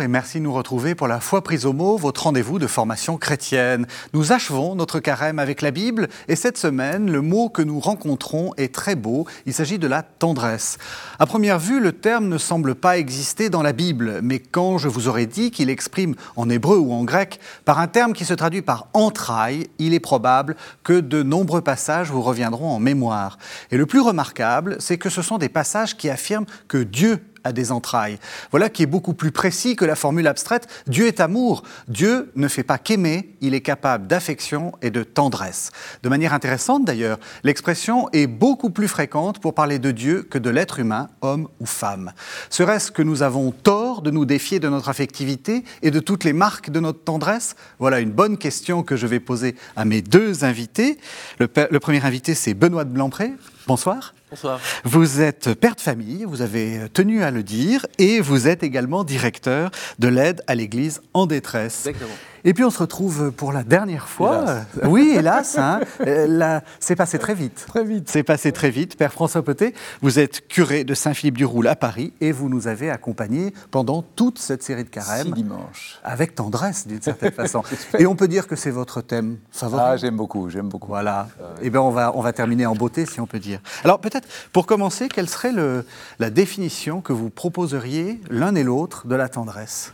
Et merci de nous retrouver pour la foi prise au mot, votre rendez-vous de formation chrétienne. Nous achevons notre carême avec la Bible et cette semaine, le mot que nous rencontrons est très beau. Il s'agit de la tendresse. À première vue, le terme ne semble pas exister dans la Bible, mais quand je vous aurais dit qu'il exprime en hébreu ou en grec par un terme qui se traduit par entraille, il est probable que de nombreux passages vous reviendront en mémoire. Et le plus remarquable, c'est que ce sont des passages qui affirment que Dieu à des entrailles. Voilà qui est beaucoup plus précis que la formule abstraite Dieu est amour. Dieu ne fait pas qu'aimer, il est capable d'affection et de tendresse. De manière intéressante d'ailleurs, l'expression est beaucoup plus fréquente pour parler de Dieu que de l'être humain, homme ou femme. Serait-ce que nous avons tort de nous défier de notre affectivité et de toutes les marques de notre tendresse? Voilà une bonne question que je vais poser à mes deux invités. Le, le premier invité, c'est Benoît de Blanpré. Bonsoir. Bonsoir. Vous êtes père de famille, vous avez tenu à le dire, et vous êtes également directeur de l'aide à l'Église en détresse. Exactement. Et puis on se retrouve pour la dernière fois. Hélas. Oui, hélas. Hein, euh, c'est passé très vite. Très vite. C'est passé très vite. Père François Potet, vous êtes curé de Saint-Philippe-du-Roule à Paris et vous nous avez accompagnés pendant toute cette série de carême. Six dimanches. Avec tendresse, d'une certaine façon. Et on peut dire que c'est votre thème favori. Ah, j'aime beaucoup, j'aime beaucoup. Voilà. Eh bien, on va, on va terminer en beauté, si on peut dire. Alors, peut-être, pour commencer, quelle serait le, la définition que vous proposeriez l'un et l'autre de la tendresse?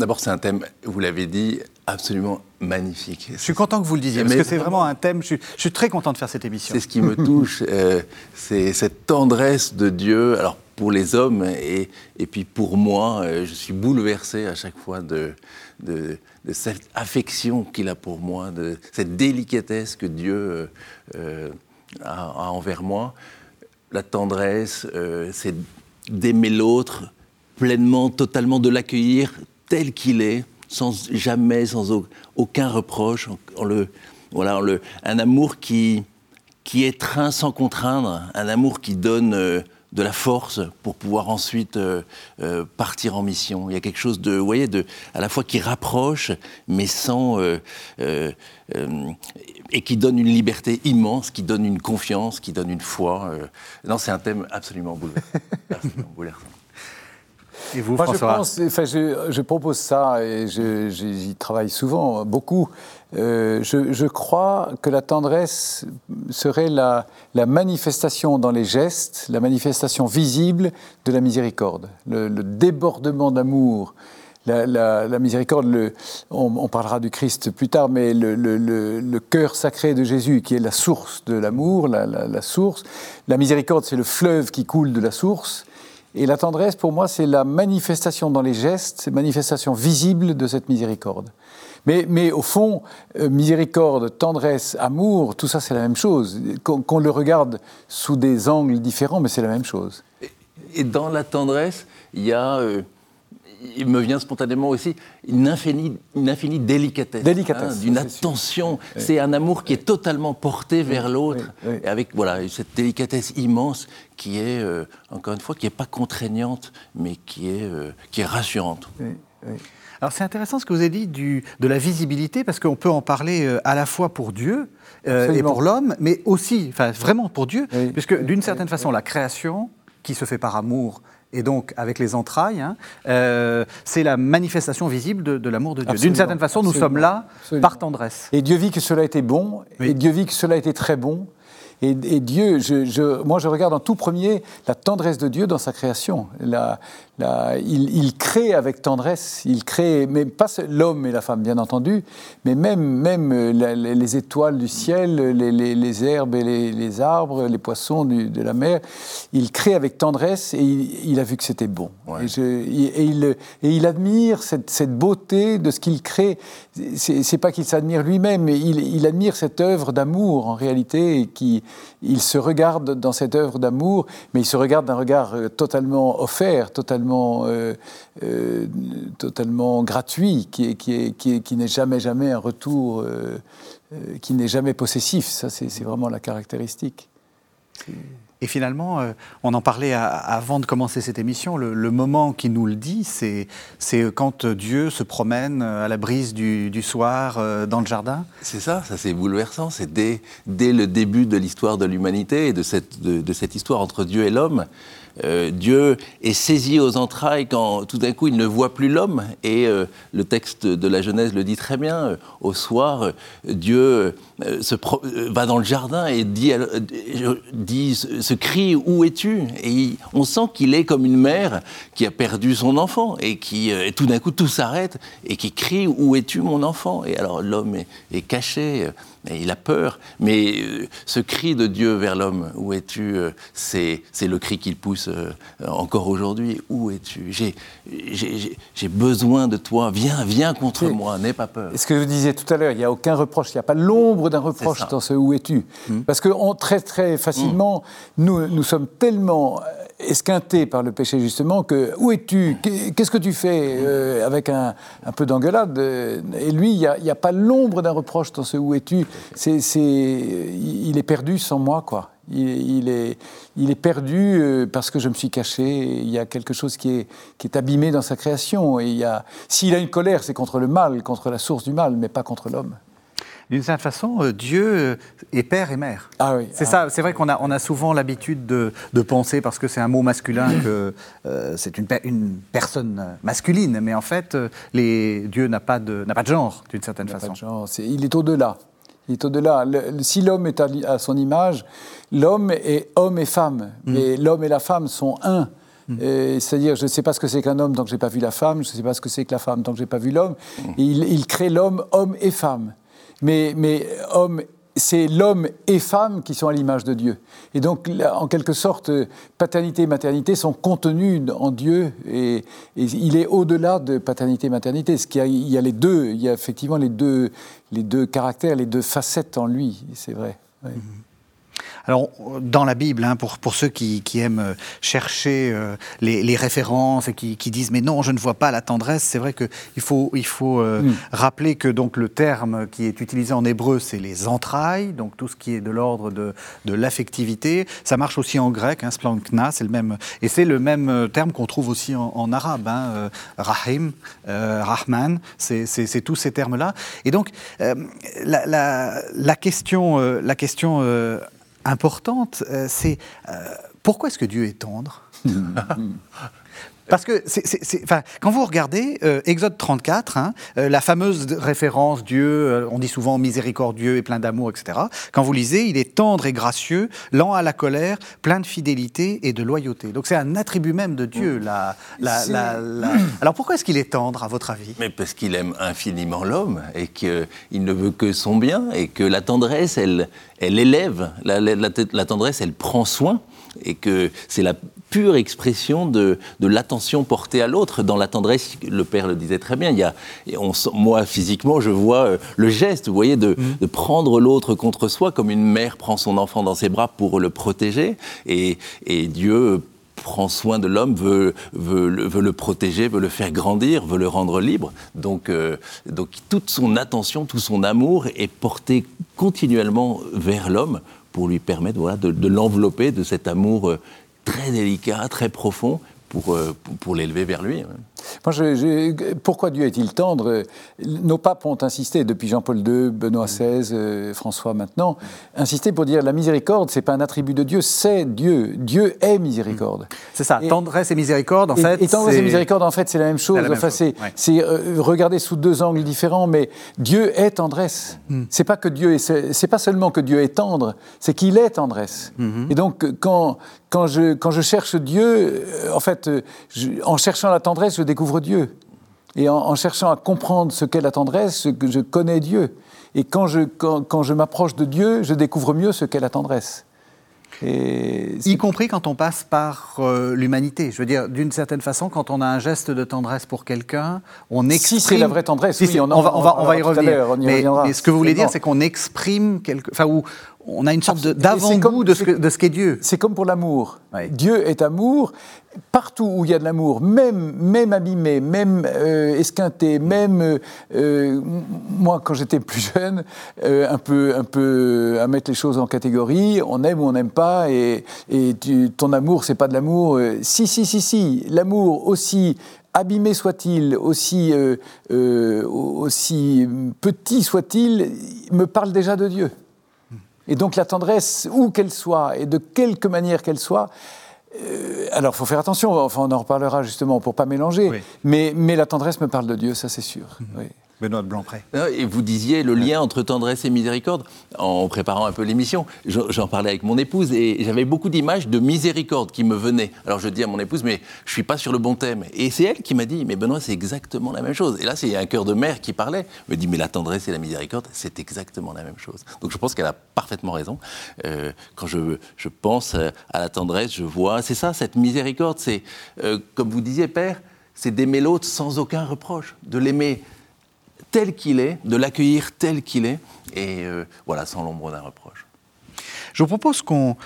D'abord, c'est un thème, vous l'avez dit, absolument magnifique. Je suis content que vous le disiez, parce Mais que c'est vraiment un thème, je suis, je suis très content de faire cette émission. C'est ce qui me touche, euh, c'est cette tendresse de Dieu, alors pour les hommes et, et puis pour moi, euh, je suis bouleversé à chaque fois de, de, de cette affection qu'il a pour moi, de cette délicatesse que Dieu euh, a, a envers moi. La tendresse, c'est d'aimer l'autre pleinement, totalement, de l'accueillir tel qu'il est, sans jamais, sans au- aucun reproche, en, en le, voilà, en le, un amour qui, qui étreint sans contraindre, un amour qui donne euh, de la force pour pouvoir ensuite euh, euh, partir en mission. Il y a quelque chose de, vous voyez, de, à la fois qui rapproche, mais sans et qui donne une liberté immense, qui donne une confiance, qui donne une foi. Non, c'est un thème absolument bouleversant. Absolument bouleversant. Et vous, Moi, je, pense, enfin, je, je propose ça et j'y travaille souvent, beaucoup. Euh, je, je crois que la tendresse serait la, la manifestation dans les gestes, la manifestation visible de la miséricorde, le, le débordement d'amour. La, la- la miséricorde, le- on, on parlera du Christ plus tard, mais le, le- le- le cœur sacré de Jésus, qui est la source de l'amour, la, la- la source. La miséricorde, c'est le fleuve qui coule de la source. Et la tendresse, pour moi, c'est la manifestation dans les gestes, manifestation visible de cette miséricorde. Mais, mais au fond, euh, miséricorde, tendresse, amour, tout ça, c'est la même chose. Qu'on qu'on le regarde sous des angles différents, mais c'est la même chose. Et dans la tendresse, il y a, euh, il me vient spontanément aussi, une infinie, une infinie délicatesse. Délicatesse, d'une c'est sûr. attention. C'est un amour qui est totalement porté vers l'autre, oui, avec voilà, cette délicatesse immense qui est, euh, encore une fois, qui n'est pas contraignante, mais qui est, euh, qui est rassurante. Alors c'est intéressant ce que vous avez dit du, de la visibilité, parce qu'on peut en parler euh, à la fois pour Dieu euh, et pour l'homme, mais aussi, enfin vraiment pour Dieu, puisque d'une certaine façon, la création, qui se fait par amour, et donc avec les entrailles, hein, euh, c'est la manifestation visible de, de l'amour de Dieu. D'une certaine façon, nous sommes là absolument. par tendresse. Et Dieu vit que cela était bon, Oui. et Dieu vit que cela était très bon. Et, et Dieu, je, je- moi je regarde en tout premier la tendresse de Dieu dans sa création. La- la- il, il crée avec tendresse, il crée, mais pas l'homme et la femme bien entendu, mais même, même euh, la- les, les étoiles du ciel, les, les- les herbes et les, les arbres, les poissons du- de la mer. Il crée avec tendresse et il, il a vu que c'était bon. Ouais. Et, je- et il, et il admire cette, cette beauté de ce qu'il crée. C'est pas qu'il s'admire lui-même, mais il, il admire cette œuvre d'amour en réalité. Et qui, il se regarde dans cette œuvre d'amour, mais il se regarde d'un regard euh, totalement offert, totalement, euh, euh, totalement gratuit, qui qui est- qui est- qui n'est jamais, jamais un retour, euh, qui n'est jamais possessif. Ça, c'est vraiment la caractéristique. Et finalement, euh, on en parlait avant de commencer cette émission, le, moment qui nous le dit, c'est quand Dieu se promène à la brise du, soir euh, dans le jardin. C'est ça, ça c'est bouleversant. C'est dès, le début de l'histoire de l'humanité et de cette, histoire entre Dieu et l'homme. Euh, Dieu est saisi aux entrailles quand tout d'un coup il ne voit plus l'homme. Et euh, le texte de la Genèse le dit très bien. Euh, au soir, Dieu va dans le jardin et dit ce cri Où es-tu? Et on sent qu'il est comme une mère qui a perdu son enfant et qui tout d'un coup tout s'arrête et qui crie Où es-tu mon enfant? Et alors l'homme est, caché il a peur. Mais euh, ce cri de Dieu vers l'homme, où es-tu euh, c'est, le cri qu'il pousse euh, encore aujourd'hui. Où es-tu? J'ai, besoin de toi. Viens, viens contre moi. N'aie pas peur. Ce que je disais tout à l'heure, il n'y a aucun reproche. Il n'y a pas l'ombre d'un reproche dans ce où es-tu. Hmm. Parce que on, très, très facilement, hmm. nous, nous sommes tellement esquinté par le péché justement que où es-tu? Qu'est-ce que tu fais euh, Avec un, peu d'engueulade? Et lui, il n'y a, pas l'ombre d'un reproche dans ce où es-tu. C'est, il est perdu sans moi, quoi. Il, est, perdu euh, parce que je me suis caché. Il y a quelque chose qui est, qui est abîmé dans sa création. Et il y a, s'il a une colère, c'est contre le mal, contre la source du mal, mais pas contre l'homme d'une certaine façon, euh, Dieu euh, est père et mère. Ah oui. C'est ça. C'est vrai qu'on a, on a souvent l'habitude de, penser, parce que c'est un mot masculin, que euh, c'est une, une, personne masculine. Mais en fait, les, Dieu n'a pas de, n'a pas de genre, d'une certaine façon. Pas de genre. il est au-delà. Il est au-delà. si l'homme est à, son image, l'homme est homme et femme. Mm. Et l'homme et la femme sont un. Mm. C'est-à-dire, je ne sais pas ce que c'est qu'un homme tant que je n'ai pas vu la femme, je ne sais pas ce que c'est que la femme tant que je n'ai pas vu l'homme. Mm. Il, il, crée l'homme, homme et femme mais, c'est l'homme et femme qui sont à l'image de Dieu. Et donc, en quelque sorte, paternité et maternité sont contenus en Dieu, et, il est au-delà de paternité et maternité. Il y a les deux, il y a effectivement les deux, les deux caractères, les deux facettes en lui, c'est vrai. Mm-hmm. Alors, dans la Bible, hein, pour, pour ceux qui, qui aiment euh, chercher euh, les, les, références et qui, qui, disent mais non, je ne vois pas la tendresse, c'est vrai qu'il faut, il faut euh, mm. rappeler que donc, le terme qui est utilisé en hébreu, c'est les entrailles, donc tout ce qui est de l'ordre de, de l'affectivité. Ça marche aussi en grec, hein, splankna, c'est le même, et c'est le même terme qu'on trouve aussi en, arabe, hein, rahim, rahman, c'est tous ces termes-là. Et donc, la, la, la, question, la question importante, euh, c'est euh, pourquoi est-ce que Dieu est tendre? Parce que quand vous regardez euh, Exode 34, hein, la fameuse référence Dieu, on dit souvent miséricordieux et plein d'amour, etc. Quand vous lisez, il est tendre et gracieux, lent à la colère, plein de fidélité et de loyauté. Donc c'est un attribut même de Dieu. La, Alors pourquoi est-ce qu'il est tendre, à votre avis? Mais parce qu'il aime infiniment l'homme et qu'il ne veut que son bien et que la tendresse, elle, elle élève, la, tendresse, elle prend soin, et que c'est la pure expression de, l'attention portée à l'autre. Dans la tendresse, le père le disait très bien, il y a, on, moi physiquement, je vois euh, le geste, vous voyez, de, mmh. prendre l'autre contre soi, comme une mère prend son enfant dans ses bras pour le protéger, et, et Dieu prend soin de l'homme, veut, veut, le protéger, veut le faire grandir, veut le rendre libre. Donc, euh, donc toute son attention, tout son amour est porté continuellement vers l'homme pour lui permettre voilà, de, de l'envelopper de cet amour euh, très délicat, très profond, pour, euh, pour l'élever vers lui. Moi, je, pourquoi Dieu est-il tendre? Nos papes ont insisté, depuis Jean-Paul II, Benoît XVI, euh, François maintenant, insisté pour dire la miséricorde, c'est pas un attribut de Dieu, c'est Dieu. Dieu est miséricorde. C'est ça, tendresse et miséricorde, en fait. Et tendresse et miséricorde, en fait, c'est la même chose. enfin, c'est euh, regarder sous deux angles différents, mais Dieu est tendresse. Hmm. C'est pas que Dieu est, c'est pas seulement que Dieu est tendre, c'est qu'il est tendresse. Hmm. Et donc, quand, quand je, quand je cherche Dieu, euh, en fait, en cherchant la tendresse, je découvre Dieu. Et en, cherchant à comprendre ce qu'est la tendresse, je connais Dieu. Et quand je, quand, je m'approche de Dieu, je découvre mieux ce qu'est la tendresse. Et y compris quand on passe par euh, l'humanité. Je veux dire, d'une certaine façon, quand on a un geste de tendresse pour quelqu'un, on exprime. Si c'est la vraie tendresse, oui, on, va, on, va, y revenir. mais, ce que vous voulez dire, c'est qu'on exprime quelque. Enfin, ou on a une sorte d'avant-goût de, ce qu'est Dieu. C'est comme pour l'amour. Dieu est amour. Partout où il y a de l'amour, même, même abîmé, même euh, esquinté, même euh, euh, moi quand j'étais plus jeune, un peu, un peu à mettre les choses en catégorie, on aime ou on n'aime pas, et, et ton amour c'est pas de l'amour. si si si si, l'amour aussi abîmé soit-il, aussi, aussi petit soit-il, me parle déjà de Dieu. Et donc la tendresse, où qu'elle soit, et de quelque manière qu'elle soit, euh, alors, il faut faire attention, enfin, on en reparlera justement pour pas mélanger, mais, mais la tendresse me parle de Dieu, ça c'est sûr. Mhm. Oui. Benoît Blancpré. Et vous disiez le lien entre tendresse et miséricorde. En préparant un peu l'émission, j'en parlais avec mon épouse et j'avais beaucoup d'images de miséricorde qui me venaient. Alors je dis à mon épouse, mais je suis pas sur le bon thème. Et c'est elle qui m'a dit, mais Benoît, c'est exactement la même chose. Et là, c'est un cœur de mère qui parlait. me dit, mais la tendresse et la miséricorde, c'est exactement la même chose. Donc je pense qu'elle a parfaitement raison. Euh, quand je, pense à la tendresse, je vois, c'est ça, cette miséricorde, c'est, euh, comme vous disiez, Père, c'est d'aimer l'autre sans aucun reproche, de l'aimer tel qu'il est, de l'accueillir tel qu'il est, et euh, voilà, sans l'ombre d'un reproche. Je vous propose qu'on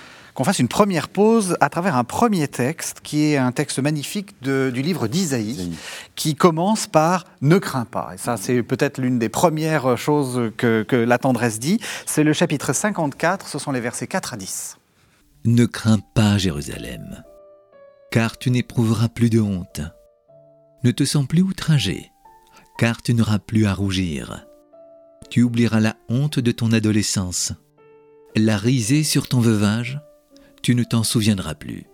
fasse une première pause à travers un premier texte, qui est un texte magnifique du livre d'Isaïe, qui commence par Ne crains pas. Et ça, c'est peut-être l'une des premières choses que, que la tendresse dit. C'est le chapitre 54, ce sont les versets 4 à 10. Ne crains pas, Jérusalem, car tu n'éprouveras plus de honte. Ne te sens plus outragé car tu n'auras plus à rougir. Tu oublieras la honte de ton adolescence. La risée sur ton veuvage, tu ne t'en souviendras plus.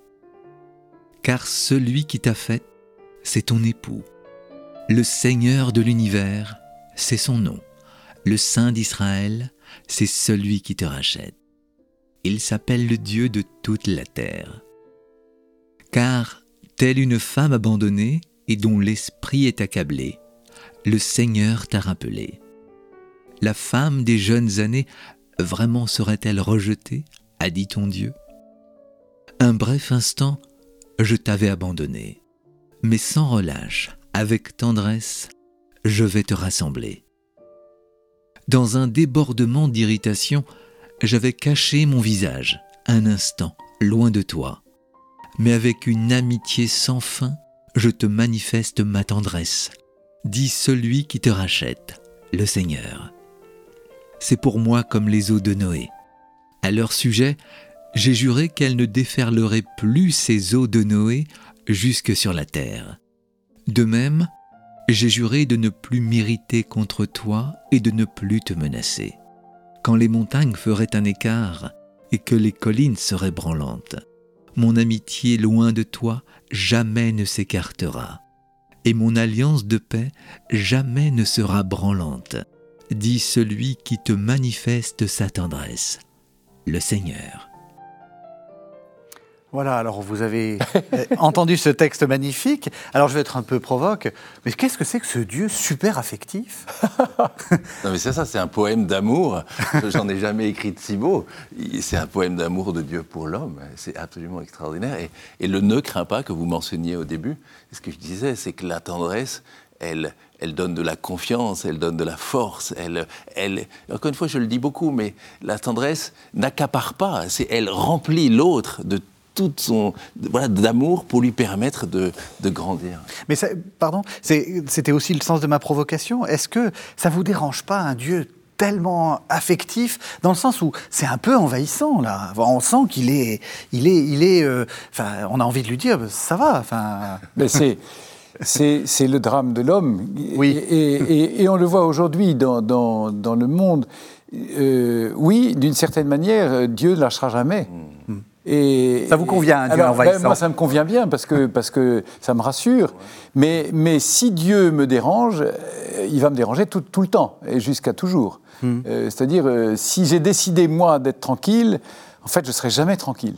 Car celui qui t'a fait, c'est ton époux. Le Seigneur de l'univers, c'est son nom. Le Saint d'Israël, c'est celui qui te rachète. Il s'appelle le Dieu de toute la terre. Car, telle une femme abandonnée et dont l'esprit est accablé, le Seigneur t'a rappelé. La femme des jeunes années vraiment serait-elle rejetée a dit ton Dieu Un bref instant, je t'avais abandonné, mais sans relâche, avec tendresse, je vais te rassembler. Dans un débordement d'irritation, j'avais caché mon visage, un instant, loin de toi. Mais avec une amitié sans fin, je te manifeste ma tendresse, dit celui qui te rachète, le Seigneur. C'est pour moi comme les eaux de Noé. À leur sujet, j'ai juré qu'elles ne déferleraient plus ces eaux de Noé jusque sur la terre. De même, j'ai juré de ne plus m'irriter contre toi et de ne plus te menacer. Quand les montagnes feraient un écart et que les collines seraient branlantes, mon amitié loin de toi jamais ne s'écartera et mon alliance de paix jamais ne sera branlante, dit celui qui te manifeste sa tendresse, le Seigneur. Voilà, alors vous avez euh, entendu ce texte magnifique. Alors je vais être un peu provoque, mais qu'est-ce que c'est que ce Dieu super affectif? Non mais c'est ça, c'est un poème d'amour. J'en ai jamais écrit de si beau. C'est un poème d'amour de Dieu pour l'homme. C'est absolument extraordinaire. Et, le ne craint pas que vous mentionniez au début, ce que je disais, c'est que la tendresse, elle, elle donne de la confiance, elle donne de la force. Elle, elle, encore une fois, je le dis beaucoup, mais la tendresse n'accapare pas. Elle remplit l'autre de tout son voilà, d'amour pour lui permettre de, de grandir. Mais ça, pardon, c'était aussi le sens de ma provocation. Est-ce que ça vous dérange pas un Dieu tellement affectif dans le sens où c'est un peu envahissant là? On sent qu'il est, il est, il est. Euh, enfin, on a envie de lui dire, ça va. Enfin. Mais c'est. C'est le drame de l'homme. Oui. Et, et, on le voit aujourd'hui dans, dans, dans, le monde. Euh, oui, d'une certaine manière, Dieu ne lâchera jamais. Mm ça vous convient, un Dieu alors, ben, Moi, ça me convient bien parce que, parce que ça me rassure. Mais, mais si Dieu me dérange, euh, il va me déranger tout, tout le temps et jusqu'à toujours. Hmm. Euh, c'est-à-dire, euh, si j'ai décidé, moi, d'être tranquille, en fait, je ne serai jamais tranquille.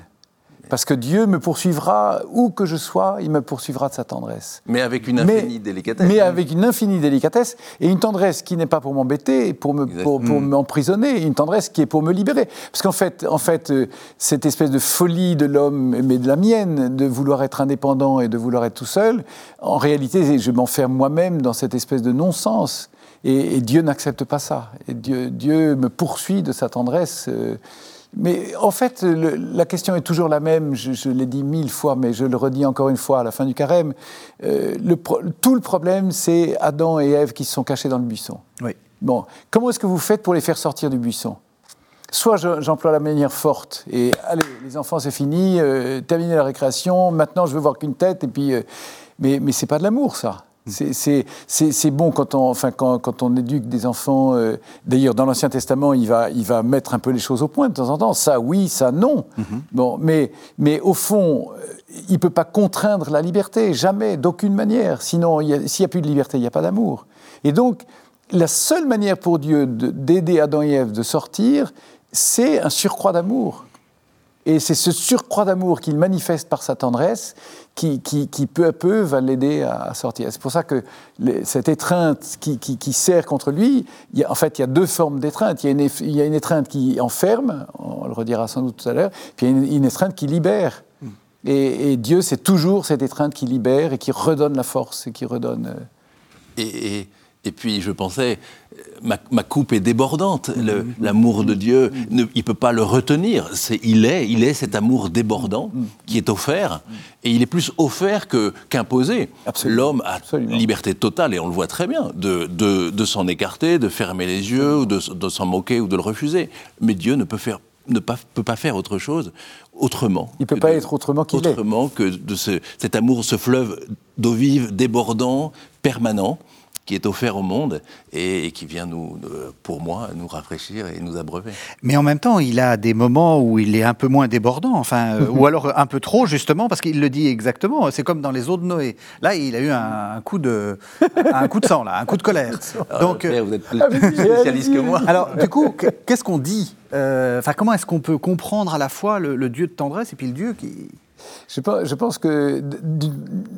Parce que Dieu me poursuivra, où que je sois, il me poursuivra de sa tendresse. Mais avec une infinie délicatesse. Mais avec une infinie délicatesse, et une tendresse qui n'est pas pour m'embêter, pour me, pour, m'emprisonner, une tendresse qui est pour me libérer. Parce qu'en fait, en fait, euh, cette espèce de folie de l'homme, mais de la mienne, de vouloir être indépendant et de vouloir être tout seul, en réalité, je m'enferme moi-même dans cette espèce de non-sens. Et, Dieu n'accepte pas ça. Et Dieu, Dieu me poursuit de sa tendresse. Euh, Mais en fait, la question est toujours la même. Je, l'ai dit mille fois, mais je le redis encore une fois à la fin du carême. Euh, tout le problème, c'est Adam et Ève qui se sont cachés dans le buisson. Oui. Bon, comment est-ce que vous faites pour les faire sortir du buisson? Soit j'emploie la manière forte et allez, les enfants, c'est fini, euh, terminez la récréation. Maintenant, je veux voir qu'une tête. Et puis, euh, mais mais c'est pas de l'amour, ça. C'est bon quand on, enfin, quand, quand on éduque des enfants. Euh, d'ailleurs, dans l'Ancien Testament, il va, il va mettre un peu les choses au point de temps en temps. Ça, oui, ça, non. Mm-hmm. bon, mais, mais au fond, euh, il ne peut pas contraindre la liberté, jamais, d'aucune manière. Sinon, s'il n'y a plus de liberté, il n'y a pas d'amour. Et donc, la seule manière pour Dieu d'aider Adam et Ève de sortir, c'est un surcroît d'amour. Et c'est ce surcroît d'amour qu'il manifeste par sa tendresse qui, qui, peu à peu va l'aider à, sortir. C'est pour ça que cette étreinte qui, qui, sert contre lui, il y a, en fait, il y a deux formes d'étreinte. Il, il, y a une étreinte qui enferme, on le redira sans doute tout à l'heure, puis il y a une, étreinte qui libère. Hmm. Et, Dieu, c'est toujours cette étreinte qui libère et qui redonne la force et qui redonne. Euh, et et puis je pensais, ma, coupe est débordante. L'amour de Dieu, ne, il ne peut pas le retenir. Il est, il est cet amour débordant qui est offert. Et il est plus offert qu'imposé. L'homme a liberté totale, et on le voit très bien, de, de, s'en écarter, de fermer les yeux, ou de, s'en moquer ou de le refuser. Mais Dieu ne peut, faire, ne pas, peut pas faire autre chose autrement. Il ne peut pas être autrement qu'il est. Autrement que de ce, cet amour, ce fleuve d'eau vive, débordant, permanent qui est offert au monde et, qui vient nous, pour moi, nous rafraîchir et nous abreuver. Mais en même temps, il a des moments où il est un peu moins débordant, enfin, euh, ou alors un peu trop justement, parce qu'il le dit exactement. C'est comme dans les eaux de Noé. Là, il a eu un, coup de, un coup de sang, là, un coup de colère. Ah, Donc, vous êtes plus ah, spécialiste que moi. Alors, du coup, qu'est-ce qu'on dit euh, Enfin, comment est-ce qu'on peut comprendre à la fois le Dieu de tendresse et puis le Dieu qui je pense, que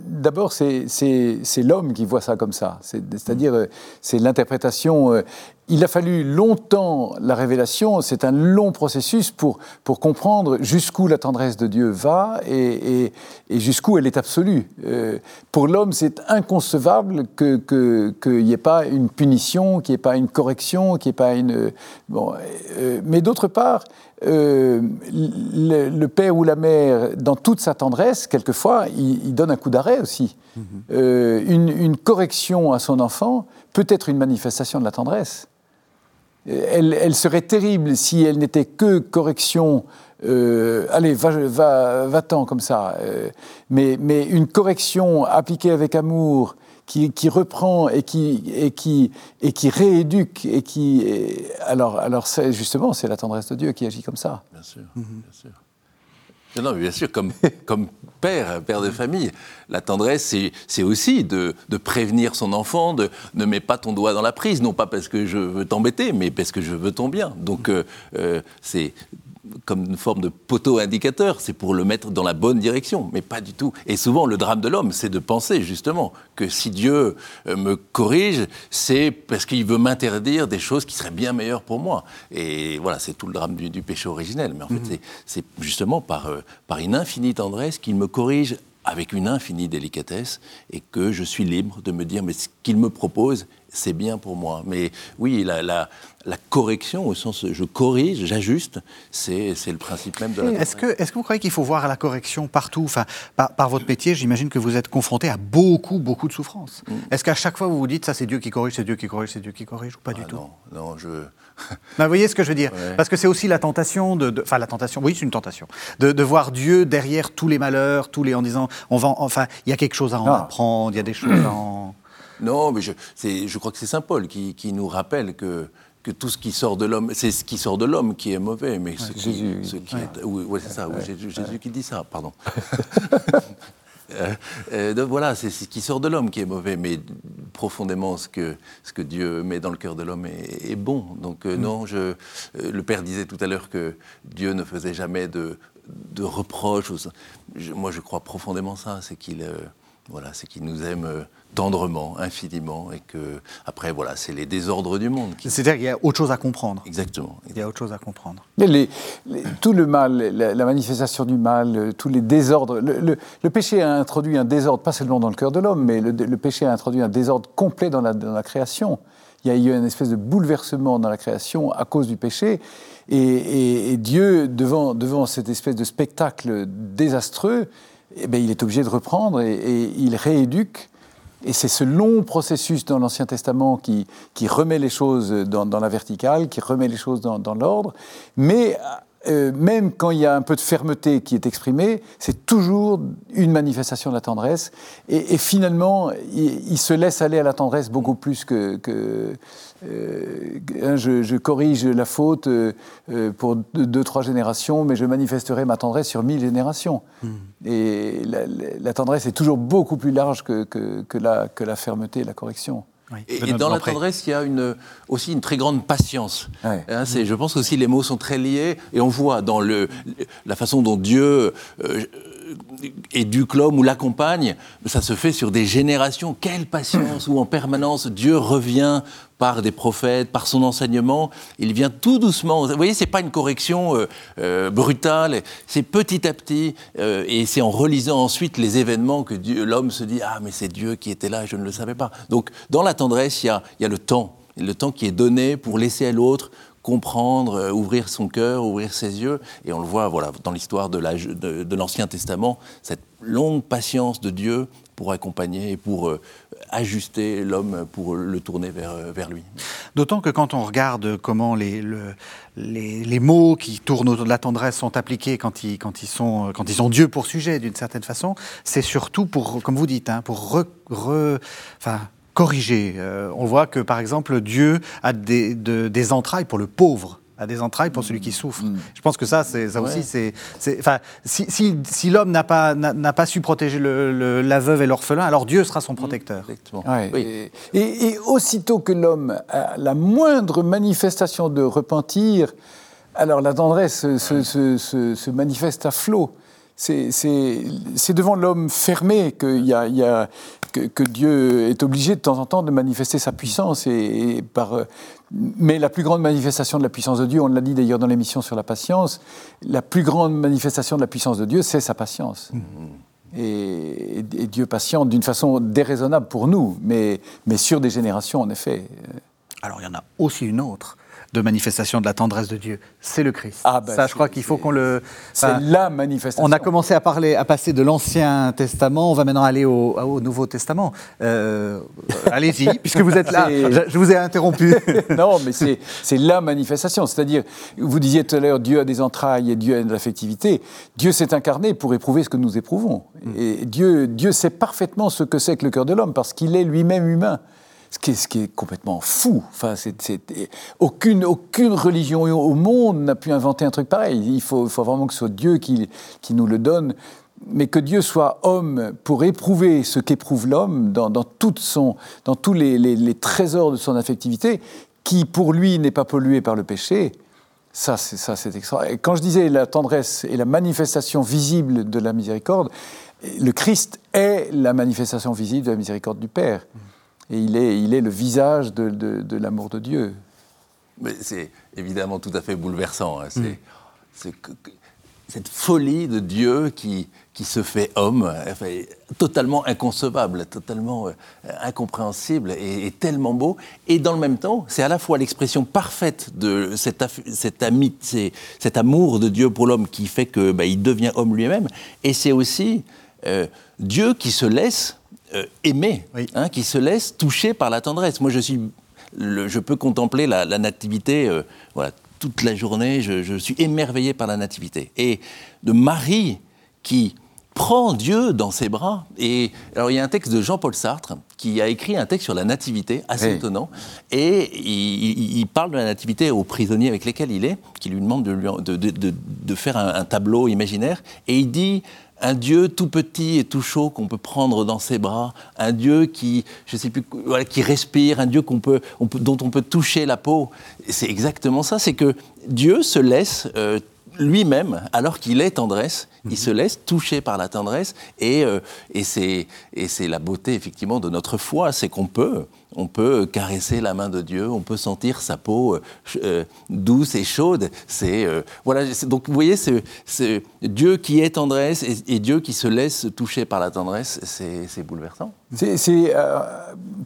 d'abord, c'est l'homme qui voit ça comme ça. C'est-à-dire, euh, c'est l'interprétation euh, il a fallu longtemps la révélation, c'est un long processus pour, pour comprendre jusqu'où la tendresse de Dieu va et, et, jusqu'où elle est absolue. Euh, pour l'homme, c'est inconcevable qu'il que, n'y ait pas une punition, qu'il n'y ait pas une correction, qu'il n'y ait pas une... Bon, euh, mais d'autre part, euh, le, père ou la mère, dans toute sa tendresse, quelquefois, il, donne un coup d'arrêt aussi. Mm-hmm. une, une correction à son enfant peut être une manifestation de la tendresse elle, serait terrible si elle n'était que correction. Euh, allez, va-t'en va, comme ça. Euh, mais, mais, une correction appliquée avec amour, qui, reprend et qui, et qui, et qui rééduque, et qui. alors, alors justement, c'est la tendresse de Dieu qui agit comme ça. Bien sûr, bien sûr. Non, bien sûr, comme, comme père, père de famille, la tendresse, c'est aussi de, de, prévenir son enfant, de ne mets pas ton doigt dans la prise, non pas parce que je veux t'embêter, mais parce que je veux ton bien. Donc, euh, euh, c'est comme une forme de poteau indicateur, c'est pour le mettre dans la bonne direction, mais pas du tout. Et souvent, le drame de l'homme, c'est de penser justement que si Dieu euh, me corrige, c'est parce qu'il veut m'interdire des choses qui seraient bien meilleures pour moi. Et voilà, c'est tout le drame du, péché originel. Mais en fait, mhm. c'est justement par, euh, par une infinie tendresse qu'il me corrige avec une infinie délicatesse et que je suis libre de me dire mais ce qu'il me propose c'est bien pour moi. Mais oui, la, la, correction, au sens je corrige, j'ajuste, c'est le principe même de la Est-ce que, est que vous croyez qu'il faut voir la correction partout enfin, par, votre métier, j'imagine que vous êtes confronté à beaucoup, beaucoup de souffrances. Mm. Est-ce qu'à chaque fois vous vous dites, ça c'est Dieu qui corrige, c'est Dieu qui corrige, c'est Dieu qui corrige, ou pas du ah tout? Non, non, vous voyez ce que je veux dire Parce que c'est aussi la tentation de... Enfin, la tentation, oui, c'est une tentation. De, de, voir Dieu derrière tous les malheurs, tous les... en disant, on va... Enfin, il y a quelque chose à en ah. apprendre, il y a des choses à en... Non, mais je, je crois que c'est Saint Paul qui, qui, nous rappelle que, que tout ce qui sort de l'homme, c'est ce qui sort de l'homme qui est mauvais, mais ce qui, ce qui est, oui, c'est ça, Jésus, qui dit ça, pardon. Euh, euh, donc voilà, c'est ce qui sort de l'homme qui est mauvais, mais profondément, ce que, ce que Dieu met dans le cœur de l'homme est, bon. Donc euh, mm. non, je, le Père disait tout à l'heure que Dieu ne faisait jamais de, de reproches. moi, je crois profondément ça, c'est qu'il voilà, c'est qu'il nous aime euh, tendrement, infiniment, et que après, voilà, c'est les désordres du monde. C'est-à-dire qu'il y a autre chose à comprendre. Exactement. Il y a autre chose à comprendre. Mais tout le mal, la, manifestation du mal, euh, tous les désordres. Le, péché a introduit un désordre, pas seulement dans le cœur de l'homme, mais le, péché a introduit un désordre complet dans la, dans la création. Il y a eu une espèce de bouleversement dans la création à cause du péché. Et, Dieu, devant, devant cette espèce de spectacle désastreux, eh bien, il est obligé de reprendre et, il rééduque. Et c'est ce long processus dans l'Ancien Testament qui, remet les choses dans, dans, la verticale, qui remet les choses dans, dans l'ordre. Mais euh, même quand il y a un peu de fermeté qui est exprimée, c'est toujours une manifestation de la tendresse. Et, finalement, il, se laisse aller à la tendresse beaucoup plus que. Euh, hein, je, corrige la faute euh, pour deux, trois générations, mais je manifesterai ma tendresse sur mille générations. Hmm. Et la, tendresse est toujours beaucoup plus large que, que, la, que la fermeté et la correction. Et, dans la tendresse, il y a une, aussi une très grande patience. Hein, je pense aussi les mots sont très liés et on voit dans le, la façon dont Dieu euh, éduque l'homme ou l'accompagne, ça se fait sur des générations. Quelle patience où en permanence Dieu revient par des prophètes, par son enseignement, il vient tout doucement. Vous voyez, c'est pas une correction euh, euh, brutale, c'est petit à petit, euh, et c'est en relisant ensuite les événements que l'homme se dit ah mais c'est Dieu qui était là, je ne le savais pas. Donc dans la tendresse, il y a, y a le temps, le temps qui est donné pour laisser à l'autre comprendre, ouvrir son cœur, ouvrir ses yeux. Et on le voit voilà, dans l'histoire de l'Ancien Testament, cette longue patience de Dieu pour accompagner et pour ajuster l'homme, pour le tourner vers, vers lui. D'autant que quand on regarde comment les, les, les, mots qui tournent autour de la tendresse sont appliqués quand ils, quand ils, sont, quand ils ont Dieu pour sujet, d'une certaine façon, c'est surtout pour, comme vous dites, hein, pour re, enfin, corriger. Euh, on voit que, par exemple, Dieu a des, des entrailles pour le pauvre à des entrailles pour celui qui souffre. Mm. Je pense que ça, c'est ça aussi, c'est, enfin, si, si, si l'homme n'a pas n'a pas su protéger le, la veuve et l'orphelin, alors Dieu sera son protecteur. oui. et, et, aussitôt que l'homme a la moindre manifestation de repentir, alors la tendresse se, se, se, manifeste à flot. C'est devant l'homme fermé qu'il y a, y a que, Dieu est obligé de temps en temps de manifester sa puissance. Et, par, euh, mais la plus grande manifestation de la puissance de Dieu, on l'a dit d'ailleurs dans l'émission sur la patience, la plus grande manifestation de la puissance de Dieu, c'est sa patience. Mmh. Et, Dieu patiente d'une façon déraisonnable pour nous, mais, mais sur des générations, en effet. Alors il y en a aussi une autre de manifestation de la tendresse de Dieu, c'est le Christ. Ah ben ça, je crois qu'il faut qu'on le. C'est la manifestation. On a commencé à parler, à passer de l'Ancien Testament. On va maintenant aller au, au Nouveau Testament. Euh, allez-y, puisque vous êtes là. Je, vous ai interrompu. non, mais c'est la manifestation. C'est-à-dire, vous disiez tout à l'heure, Dieu a des entrailles et Dieu a de l'affectivité. Dieu s'est incarné pour éprouver ce que nous éprouvons. Mm. Et Dieu, Dieu sait parfaitement ce que c'est que le cœur de l'homme, parce qu'il est lui-même humain ce qui est, complètement fou. Enfin, aucune, religion au monde n'a pu inventer un truc pareil. Il faut, vraiment que ce soit Dieu qui, nous le donne. Mais que Dieu soit homme pour éprouver ce qu'éprouve l'homme dans, tous les, trésors de son affectivité, qui pour lui n'est pas pollué par le péché, ça, c'est ça, c'est extraordinaire. Quand je disais la tendresse et la manifestation visible de la miséricorde, le Christ est la manifestation visible de la miséricorde du Père. Et il est, il est le visage de, de, l'amour de Dieu. Mais c'est évidemment tout à fait bouleversant. Hein. C'est, cette folie de Dieu qui, qui se fait homme, totalement inconcevable, totalement euh, incompréhensible et, tellement beau. Et dans le même temps, c'est à la fois l'expression parfaite de cet, cet, amitié, cet amour de Dieu pour l'homme qui fait qu'il bah, devient homme lui-même. Et c'est aussi euh, Dieu qui se laisse euh, aimé, hein, qui se laisse toucher par la tendresse. Moi, je, suis, je peux contempler la, nativité euh, voilà, toute la journée, je, suis émerveillé par la nativité. Et de Marie qui prend Dieu dans ses bras. Et alors, il y a un texte de Jean-Paul Sartre qui a écrit un texte sur la nativité, assez étonnant, et il, parle de la nativité aux prisonniers avec lesquels il est, qui lui demandent de, de, de, faire un, un, tableau imaginaire, et il dit un Dieu tout petit et tout chaud qu'on peut prendre dans ses bras, un Dieu qui, je sais plus, qui respire, un Dieu qu'on peut, dont on peut toucher la peau. C'est exactement ça, c'est que Dieu se laisse euh, lui-même, alors qu'il est tendresse, il se laisse toucher par la tendresse, et, euh, et c'est la beauté effectivement de notre foi, c'est qu'on peut, on peut caresser la main de Dieu, on peut sentir sa peau euh, euh, douce et chaude. C'est voilà, donc vous voyez, c'est Dieu qui est tendresse et, Dieu qui se laisse toucher par la tendresse, c'est bouleversant. C'est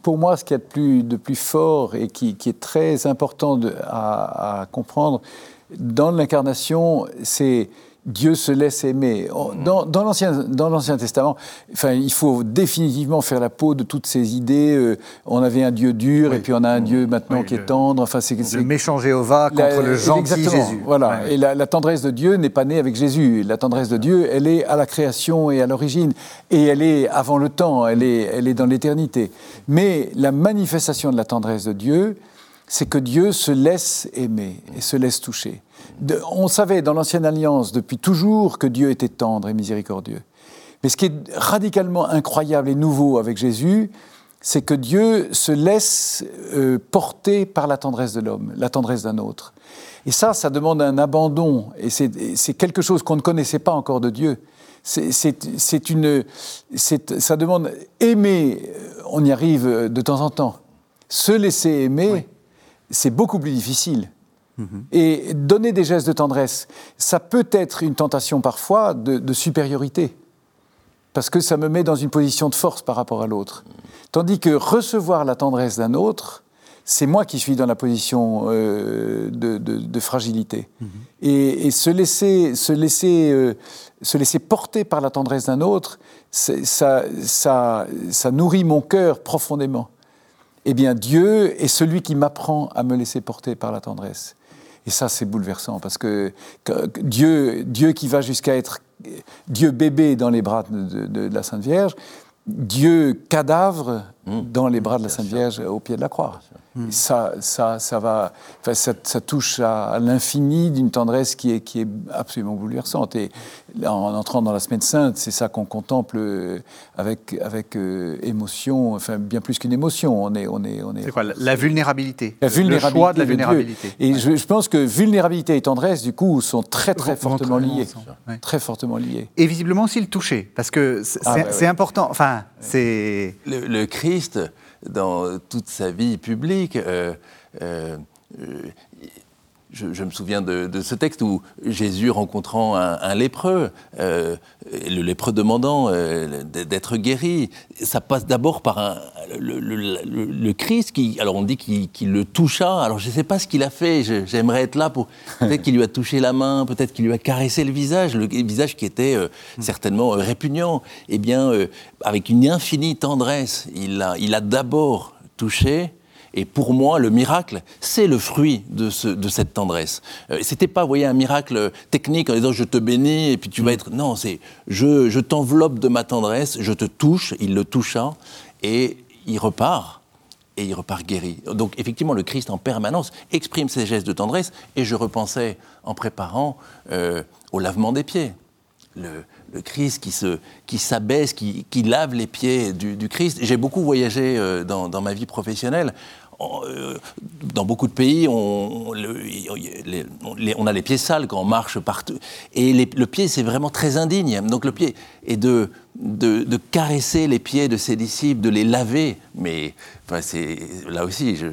pour moi ce qu'il y a de plus, de plus fort et qui, est très important à, à comprendre dans l'incarnation, c'est Dieu se laisse aimer. Dans, dans l'Ancien Testament, enfin, il faut définitivement faire la peau de toutes ces idées. Euh, on avait un Dieu dur et puis on a un Dieu maintenant qui est tendre. Enfin, c'est, le méchant Jéhovah contre le gentil Jésus. Voilà. Et la, tendresse de Dieu n'est pas née avec Jésus. La tendresse de Dieu, elle est à la création et à l'origine. Et elle est avant le temps, elle est, elle est dans l'éternité. Mais la manifestation de la tendresse de Dieu, c'est que Dieu se laisse aimer et se laisse toucher. On savait dans l'Ancienne Alliance depuis toujours que Dieu était tendre et miséricordieux. Mais ce qui est radicalement incroyable et nouveau avec Jésus, c'est que Dieu se laisse euh, porter par la tendresse de l'homme, la tendresse d'un autre. Et ça, ça demande un abandon, et c'est quelque chose qu'on ne connaissait pas encore de Dieu. C'est une, ça demande aimer, on y arrive de temps en temps. Se laisser aimer, c'est beaucoup plus difficile. Mhm. Et donner des gestes de tendresse, ça peut être une tentation parfois de, supériorité, parce que ça me met dans une position de force par rapport à l'autre. Tandis que recevoir la tendresse d'un autre, c'est moi qui suis dans la position euh, de, fragilité. Mhm. Et, se laisser, se, laisser, euh, se laisser porter par la tendresse d'un autre, ça, ça, ça nourrit mon cœur profondément eh bien Dieu est celui qui m'apprend à me laisser porter par la tendresse. Et ça, c'est bouleversant, parce que, Dieu, Dieu qui va jusqu'à être Dieu bébé dans les bras de, la Sainte Vierge, Dieu cadavre mmh. dans les bras de la Sainte Vierge au pied de la croix. Ça, ça, ça, va, ça, ça touche à, l'infini d'une tendresse qui est, qui est absolument bouleversante. Et en entrant dans la Semaine Sainte, c'est ça qu'on contemple euh, avec, avec euh, émotion, enfin bien plus qu'une émotion. On est, on est, on est. C'est quoi la vulnérabilité? La vulnérabilité. Le choix de la vulnérabilité. Et je, je, pense que vulnérabilité et tendresse, du coup, sont très très fortement liés, très fortement liés. Et visiblement aussi le toucher, parce que c'est ah, bah important. Enfin, c'est le, le Christ dans toute sa vie publique. Euh, euh, je, me souviens de, ce texte où Jésus rencontrant un, lépreux, euh, le lépreux demandant d'être guéri, ça passe d'abord par le, Christ qui, alors on dit qu'il le toucha. Alors je ne sais pas ce qu'il a fait. J'aimerais être là pour peut-être qu'il lui a touché la main, peut-être qu'il lui a caressé le visage, le, visage qui était certainement répugnant. Eh bien, avec une infinie tendresse, il a, il a d'abord touché et pour moi, le miracle, c'est le fruit de, cette tendresse. Euh, c'était pas, vous voyez, un miracle technique en disant je te bénis et puis tu vas mm. être. Non, c'est je, t'enveloppe de ma tendresse, je te touche, il le toucha et il repart. Et il repart guéri. Donc effectivement, le Christ en permanence exprime ses gestes de tendresse. Et je repensais en préparant euh, au lavement des pieds. Le, Christ qui, se, qui s'abaisse, qui, lave les pieds du, Christ. J'ai beaucoup voyagé euh, dans, dans, ma vie professionnelle. Euh, dans beaucoup de pays, on, on, a les pieds sales quand on marche partout. Et le pied, c'est vraiment très indigne. Donc le pied, et de, de, caresser les pieds de ses disciples, de les laver, mais enfin, c'est, là aussi, je,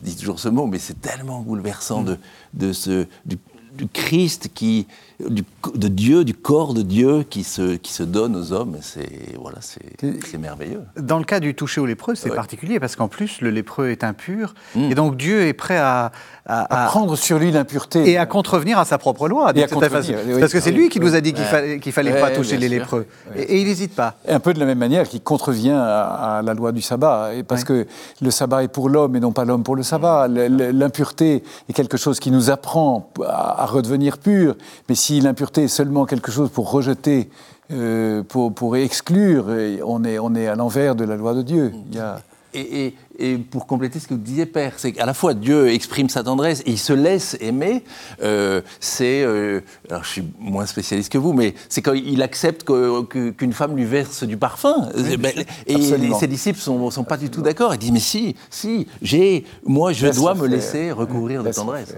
dis toujours ce mot, mais c'est tellement bouleversant de, de ce, du, du Christ qui, de Dieu, du corps de Dieu qui se, qui se donne aux hommes. C'est voilà, c'est merveilleux. Dans le cas du toucher au lépreux, c'est particulier parce qu'en plus le lépreux est impur mm. et donc Dieu est prêt à, à, prendre sur lui l'impureté et à contrevenir à sa propre loi. parce que c'est lui qui nous a dit qu'il fallait qu'il fallait pas toucher les lépreux et, il n'hésite pas. un peu de la même manière qu'il contrevient à, la loi du sabbat et parce que le sabbat est pour l'homme et non pas l'homme pour le sabbat. L'impureté est quelque chose qui nous apprend à, redevenir pur, mais si si l'impureté est seulement quelque chose pour rejeter, euh, pour, pour, exclure, on est, on est à l'envers de la loi de Dieu. Il y a... et, et, pour compléter ce que vous disiez, Père, c'est qu'à la fois Dieu exprime sa tendresse et il se laisse aimer. Euh, c'est, euh, alors je suis moins spécialiste que vous, mais c'est quand il accepte qu'une femme lui verse du parfum. Ben, et ses disciples sont, sont pas du tout d'accord. Ils disent mais si, si, j'ai, moi je dois me laisser recouvrir de tendresse.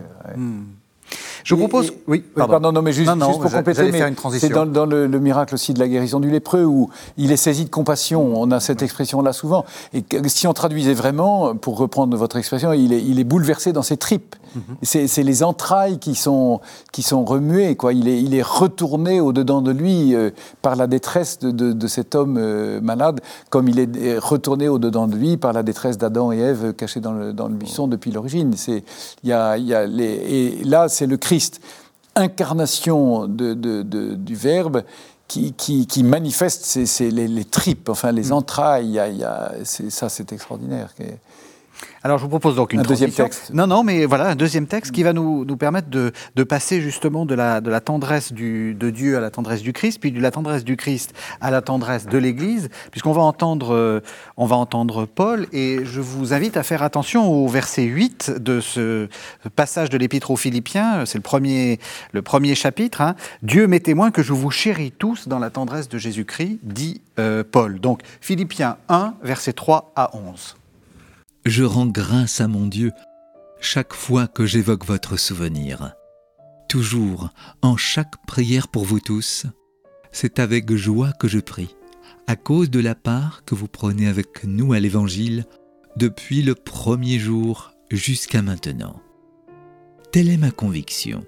Je vous propose. oui, pardon. non, mais juste, pour compléter, c'est dans, dans le, miracle aussi de la guérison du lépreux où il est saisi de compassion. On a cette expression-là souvent. Et si on traduisait vraiment, pour reprendre votre expression, il est, il est bouleversé dans ses tripes. Mhm. C'est les entrailles qui sont, qui sont remuées. Quoi. Il, est, il est retourné au-dedans de lui euh, par la détresse de, de, cet homme euh, malade, comme il est retourné au-dedans de lui par la détresse d'Adam et Ève cachés dans le, dans le buisson depuis l'origine. Il y a, y a les, et là, c'est le cri Christ, incarnation du Verbe, qui, qui, manifeste les, tripes, enfin les mm. entrailles. ça, c'est extraordinaire. Alors je vous propose donc une un deuxième texte. Non, non, mais voilà, un deuxième texte qui va nous, nous permettre de, de, passer justement de la, de la tendresse du, de Dieu à la tendresse du Christ, puis de la tendresse du Christ à la tendresse de l'Église, puisqu'on va entendre, euh, on va entendre Paul, et je vous invite à faire attention au verset 8 de ce passage de l'Épître aux Philippiens, c'est le premier, le premier chapitre. Hein. Dieu m'est témoin que je vous chéris tous dans la tendresse de Jésus-Christ, dit euh, Paul. Donc Philippiens 1, verset 3 à 11. Je rends grâce à mon Dieu chaque fois que j'évoque votre souvenir. Toujours, en chaque prière pour vous tous, c'est avec joie que je prie, à cause de la part que vous prenez avec nous à l'Évangile depuis le premier jour jusqu'à maintenant. Telle est ma conviction.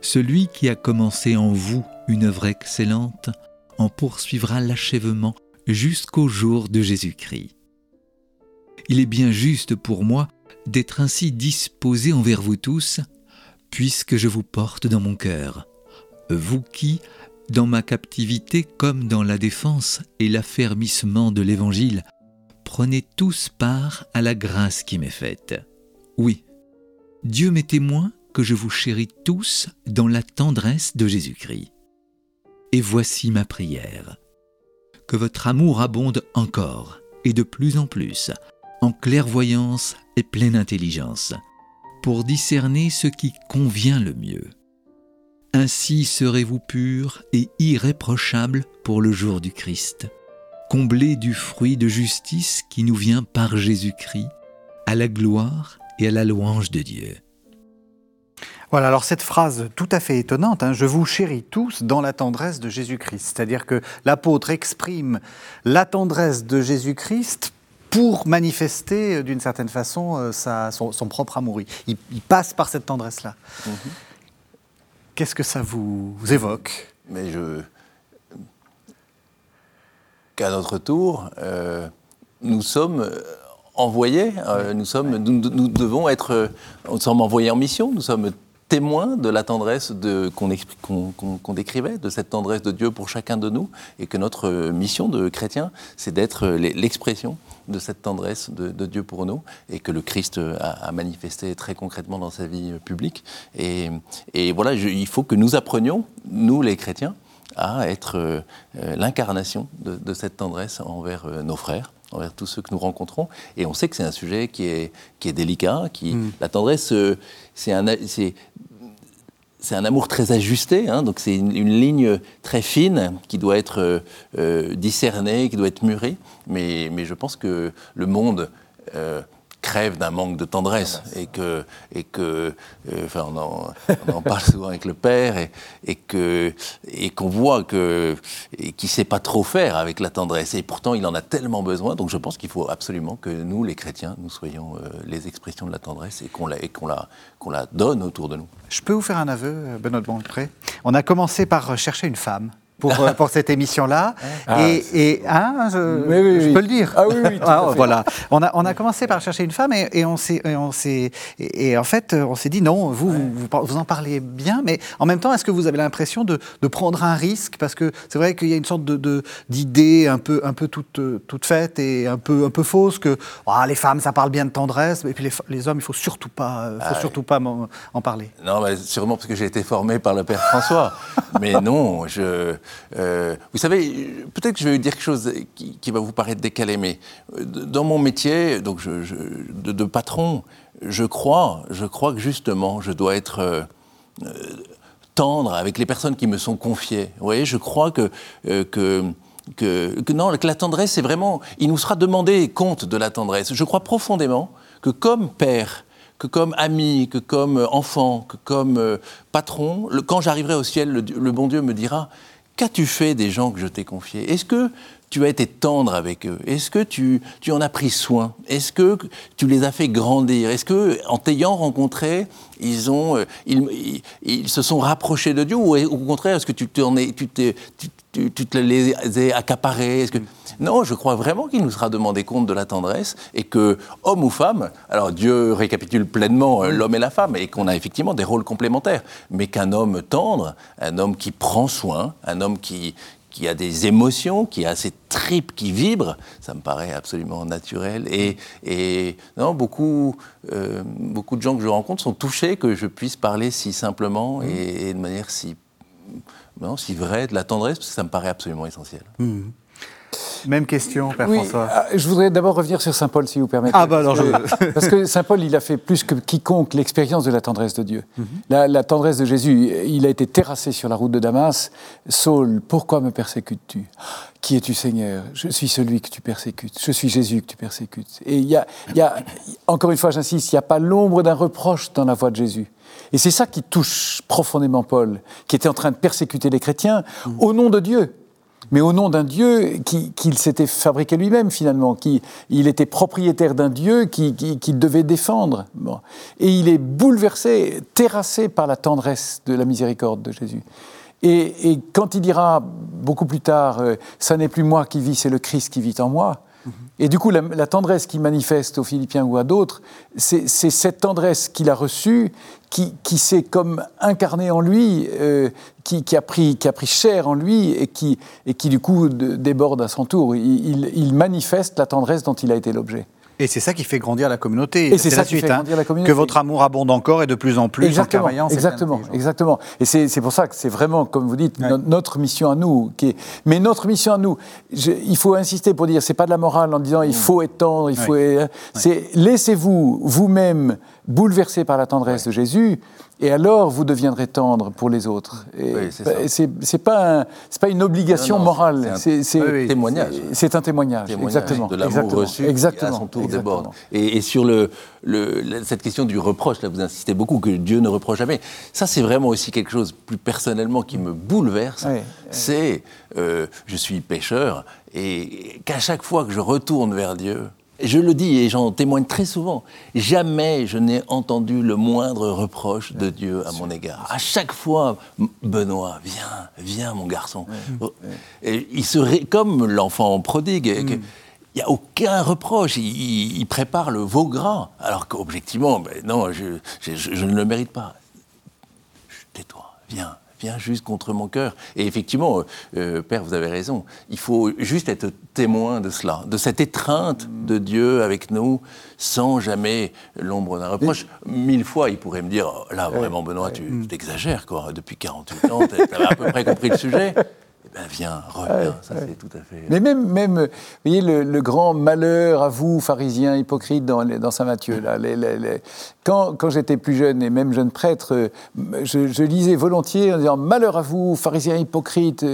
Celui qui a commencé en vous une œuvre excellente en poursuivra l'achèvement jusqu'au jour de Jésus-Christ il est bien juste pour moi d'être ainsi disposé envers vous tous, puisque je vous porte dans mon cœur, vous qui, dans ma captivité comme dans la défense et l'affermissement de l'Évangile, prenez tous part à la grâce qui m'est faite. Oui, Dieu m'est témoin que je vous chéris tous dans la tendresse de Jésus-Christ. Et voici ma prière. Que votre amour abonde encore et de plus en plus en clairvoyance et pleine intelligence, pour discerner ce qui convient le mieux. Ainsi serez-vous purs et irréprochables pour le jour du Christ, comblés du fruit de justice qui nous vient par Jésus-Christ, à la gloire et à la louange de Dieu. Voilà, alors cette phrase tout à fait étonnante, hein, je vous chéris tous dans la tendresse de Jésus-Christ. C'est-à-dire que l'apôtre exprime la tendresse de Jésus-Christ pour manifester euh, d'une certaine façon euh, son, propre amour. Il, passe par cette tendresse-là. Mhm. Qu'est-ce que ça vous, évoque? Mais je. Qu'à notre tour, euh, nous sommes envoyés, nous, sommes, nous, devons être. nous sommes envoyés en mission, nous sommes témoin de la tendresse qu'on décrivait, de cette tendresse de Dieu pour chacun de nous, et que notre mission de chrétien, c'est d'être l'expression de cette tendresse de, Dieu pour nous, et que le Christ a, manifesté très concrètement dans sa vie publique. Et, voilà, il faut que nous apprenions, nous les chrétiens, à être euh, l'incarnation de, cette tendresse envers euh, nos frères envers tous ceux que nous rencontrons. Et on sait que c'est un sujet qui est, qui est délicat. Qui, mm. La tendresse, euh, c'est un, c'est un amour très ajusté, hein, donc c'est une, ligne très fine qui doit être euh, euh, discernée, qui doit être murée. Mais, mais je pense que le monde euh, crève d'un manque de tendresse et que et que euh, enfin on en, on en, parle souvent avec le père et, et que et qu'on voit que et qu'il sait pas trop faire avec la tendresse. Et pourtant il en a tellement besoin. Donc je pense qu'il faut absolument que nous les chrétiens nous soyons euh, les expressions de la tendresse et qu'on la et qu'on la qu'on la donne autour de nous. Je peux vous faire un aveu Benoît de Bonpré. On a commencé par chercher une femme pour, euh, pour cette émission-là. Ah, et, et hein, je, peux le dire. Ah oui, oui ah, voilà. On a, on a commencé par chercher une femme et, et on s'est, et, et, en fait, on s'est dit non, vous, vous, vous, en parlez bien, mais en même temps, est-ce que vous avez l'impression de, de, prendre un risque? Parce que c'est vrai qu'il y a une sorte de, d'idée un peu, un peu toute, toute faite et un peu, un peu fausse que ah, les femmes, ça parle bien de tendresse, et puis les, les hommes, il faut surtout pas, faut ah surtout pas en, parler. Non, mais sûrement parce que j'ai été formé par le père François. mais non, je euh, vous savez, peut-être que je vais vous dire quelque chose qui, va vous paraître décalé, mais euh, dans mon métier donc de, patron, je crois, je crois que justement, je dois être euh, tendre avec les personnes qui me sont confiées. Vous voyez, je crois que, que que, non, que la tendresse, c'est vraiment, il nous sera demandé compte de la tendresse. Je crois profondément que comme père, que comme ami, que comme enfant, que comme patron, quand j'arriverai au ciel, le, bon Dieu me dira Qu'as-tu fait des gens que je t'ai confiés? Est-ce que tu as été tendre avec eux. Est-ce que tu, tu en as pris soin? Est-ce que tu les as fait grandir? Est-ce que, en t'ayant rencontré, ils, ont, euh, ils, ils, se sont rapprochés de Dieu Ou au contraire, est-ce que tu, es, tu, tu, tu, te les as accaparés? Que... Non, je crois vraiment qu'il nous sera demandé compte de la tendresse et que, homme ou femme, alors Dieu récapitule pleinement euh, l'homme et la femme et qu'on a effectivement des rôles complémentaires, mais qu'un homme tendre, un homme qui prend soin, un homme qui, qui a des émotions, qui a ses tripes qui vibrent, ça me paraît absolument naturel. Et, et non, beaucoup, euh, beaucoup de gens que je rencontre sont touchés que je puisse parler si simplement mmh. et, de manière si, non, si vraie, de la tendresse, parce que ça me paraît absolument essentiel. Mmh. Même question, Père François. Ah, je voudrais d'abord revenir sur Saint Paul, si vous permettez. Ah, bah alors je... Parce que Saint Paul, il a fait plus que quiconque l'expérience de la tendresse de Dieu. Mhm. la, tendresse de Jésus, il a été terrassé sur la route de Damas. Saul, pourquoi me persécutes-tu? Qui es-tu, Seigneur? Je suis celui que tu persécutes. Je suis Jésus que tu persécutes. Et il y a, y a, encore une fois, j'insiste, il n'y a pas l'ombre d'un reproche dans la voix de Jésus. Et c'est ça qui touche profondément Paul, qui était en train de persécuter les chrétiens mhm. au nom de Dieu mais au nom d'un Dieu qu'il s'était fabriqué lui-même finalement, qui, il était propriétaire d'un Dieu qu'il devait défendre. Et il est bouleversé, terrassé par la tendresse de la miséricorde de Jésus. Et, quand il dira beaucoup plus tard, euh, ça n'est plus moi qui vis, c'est le Christ qui vit en moi, et du coup, la, tendresse qu'il manifeste aux Philippiens ou à d'autres, c'est cette tendresse qu'il a reçue, qui, s'est comme incarnée en lui, euh, qui, a pris, qui a pris chair en lui et qui, et qui du coup déborde à son tour. il manifeste la tendresse dont il a été l'objet. Et c'est ça qui fait grandir la communauté. Et c'est ça qui fait hein, grandir la communauté. Que votre amour abonde encore et de plus en plus exactement, en Exactement, exactement. Et c'est pour ça que c'est vraiment, comme vous dites, notre mission à nous. Qui est... Mais notre mission à nous, il faut insister pour dire, c'est pas de la morale en disant il mm. faut être tendre, il faut. C'est laissez-vous vous-même bouleversé par la tendresse de Jésus, et alors vous deviendrez tendre pour les autres. c'est pas, pas une obligation morale, c'est un témoignage. C'est un témoignage, exactement. De l'amour reçu exactement, à son tour déborde. Et, et sur le, le, cette question du reproche, là vous insistez beaucoup, que Dieu ne reproche jamais. Ça c'est vraiment aussi quelque chose plus personnellement qui me bouleverse. c'est, euh, je suis pécheur, et qu'à chaque fois que je retourne vers Dieu, je le dis et j'en témoigne très souvent, jamais je n'ai entendu le moindre reproche de Dieu à mon égard. À chaque fois, Benoît, viens, viens mon garçon. Et il serait comme l'enfant prodigue. Mm. Il n'y a aucun reproche. Il, prépare le veau gras. Alors qu'objectivement, ben non, je, je, ne le mérite pas. Tais-toi, viens, vient juste contre mon cœur. Et effectivement, euh, euh, Père, vous avez raison, il faut juste être témoin de cela, de cette étreinte de Dieu avec nous, sans jamais l'ombre d'un reproche. Mille fois, il pourrait me dire, oh, là, vraiment, Benoît, tu t'exagères, quoi, depuis 48 ans, tu as à peu près compris le sujet ben viens, reviens, ça c'est tout à fait... Mais même, même vous voyez, le, grand malheur à vous, pharisiens hypocrites, dans, dans Saint Matthieu, là, quand, quand j'étais plus jeune, et même jeune prêtre, je, lisais volontiers en disant « malheur à vous, pharisiens hypocrites,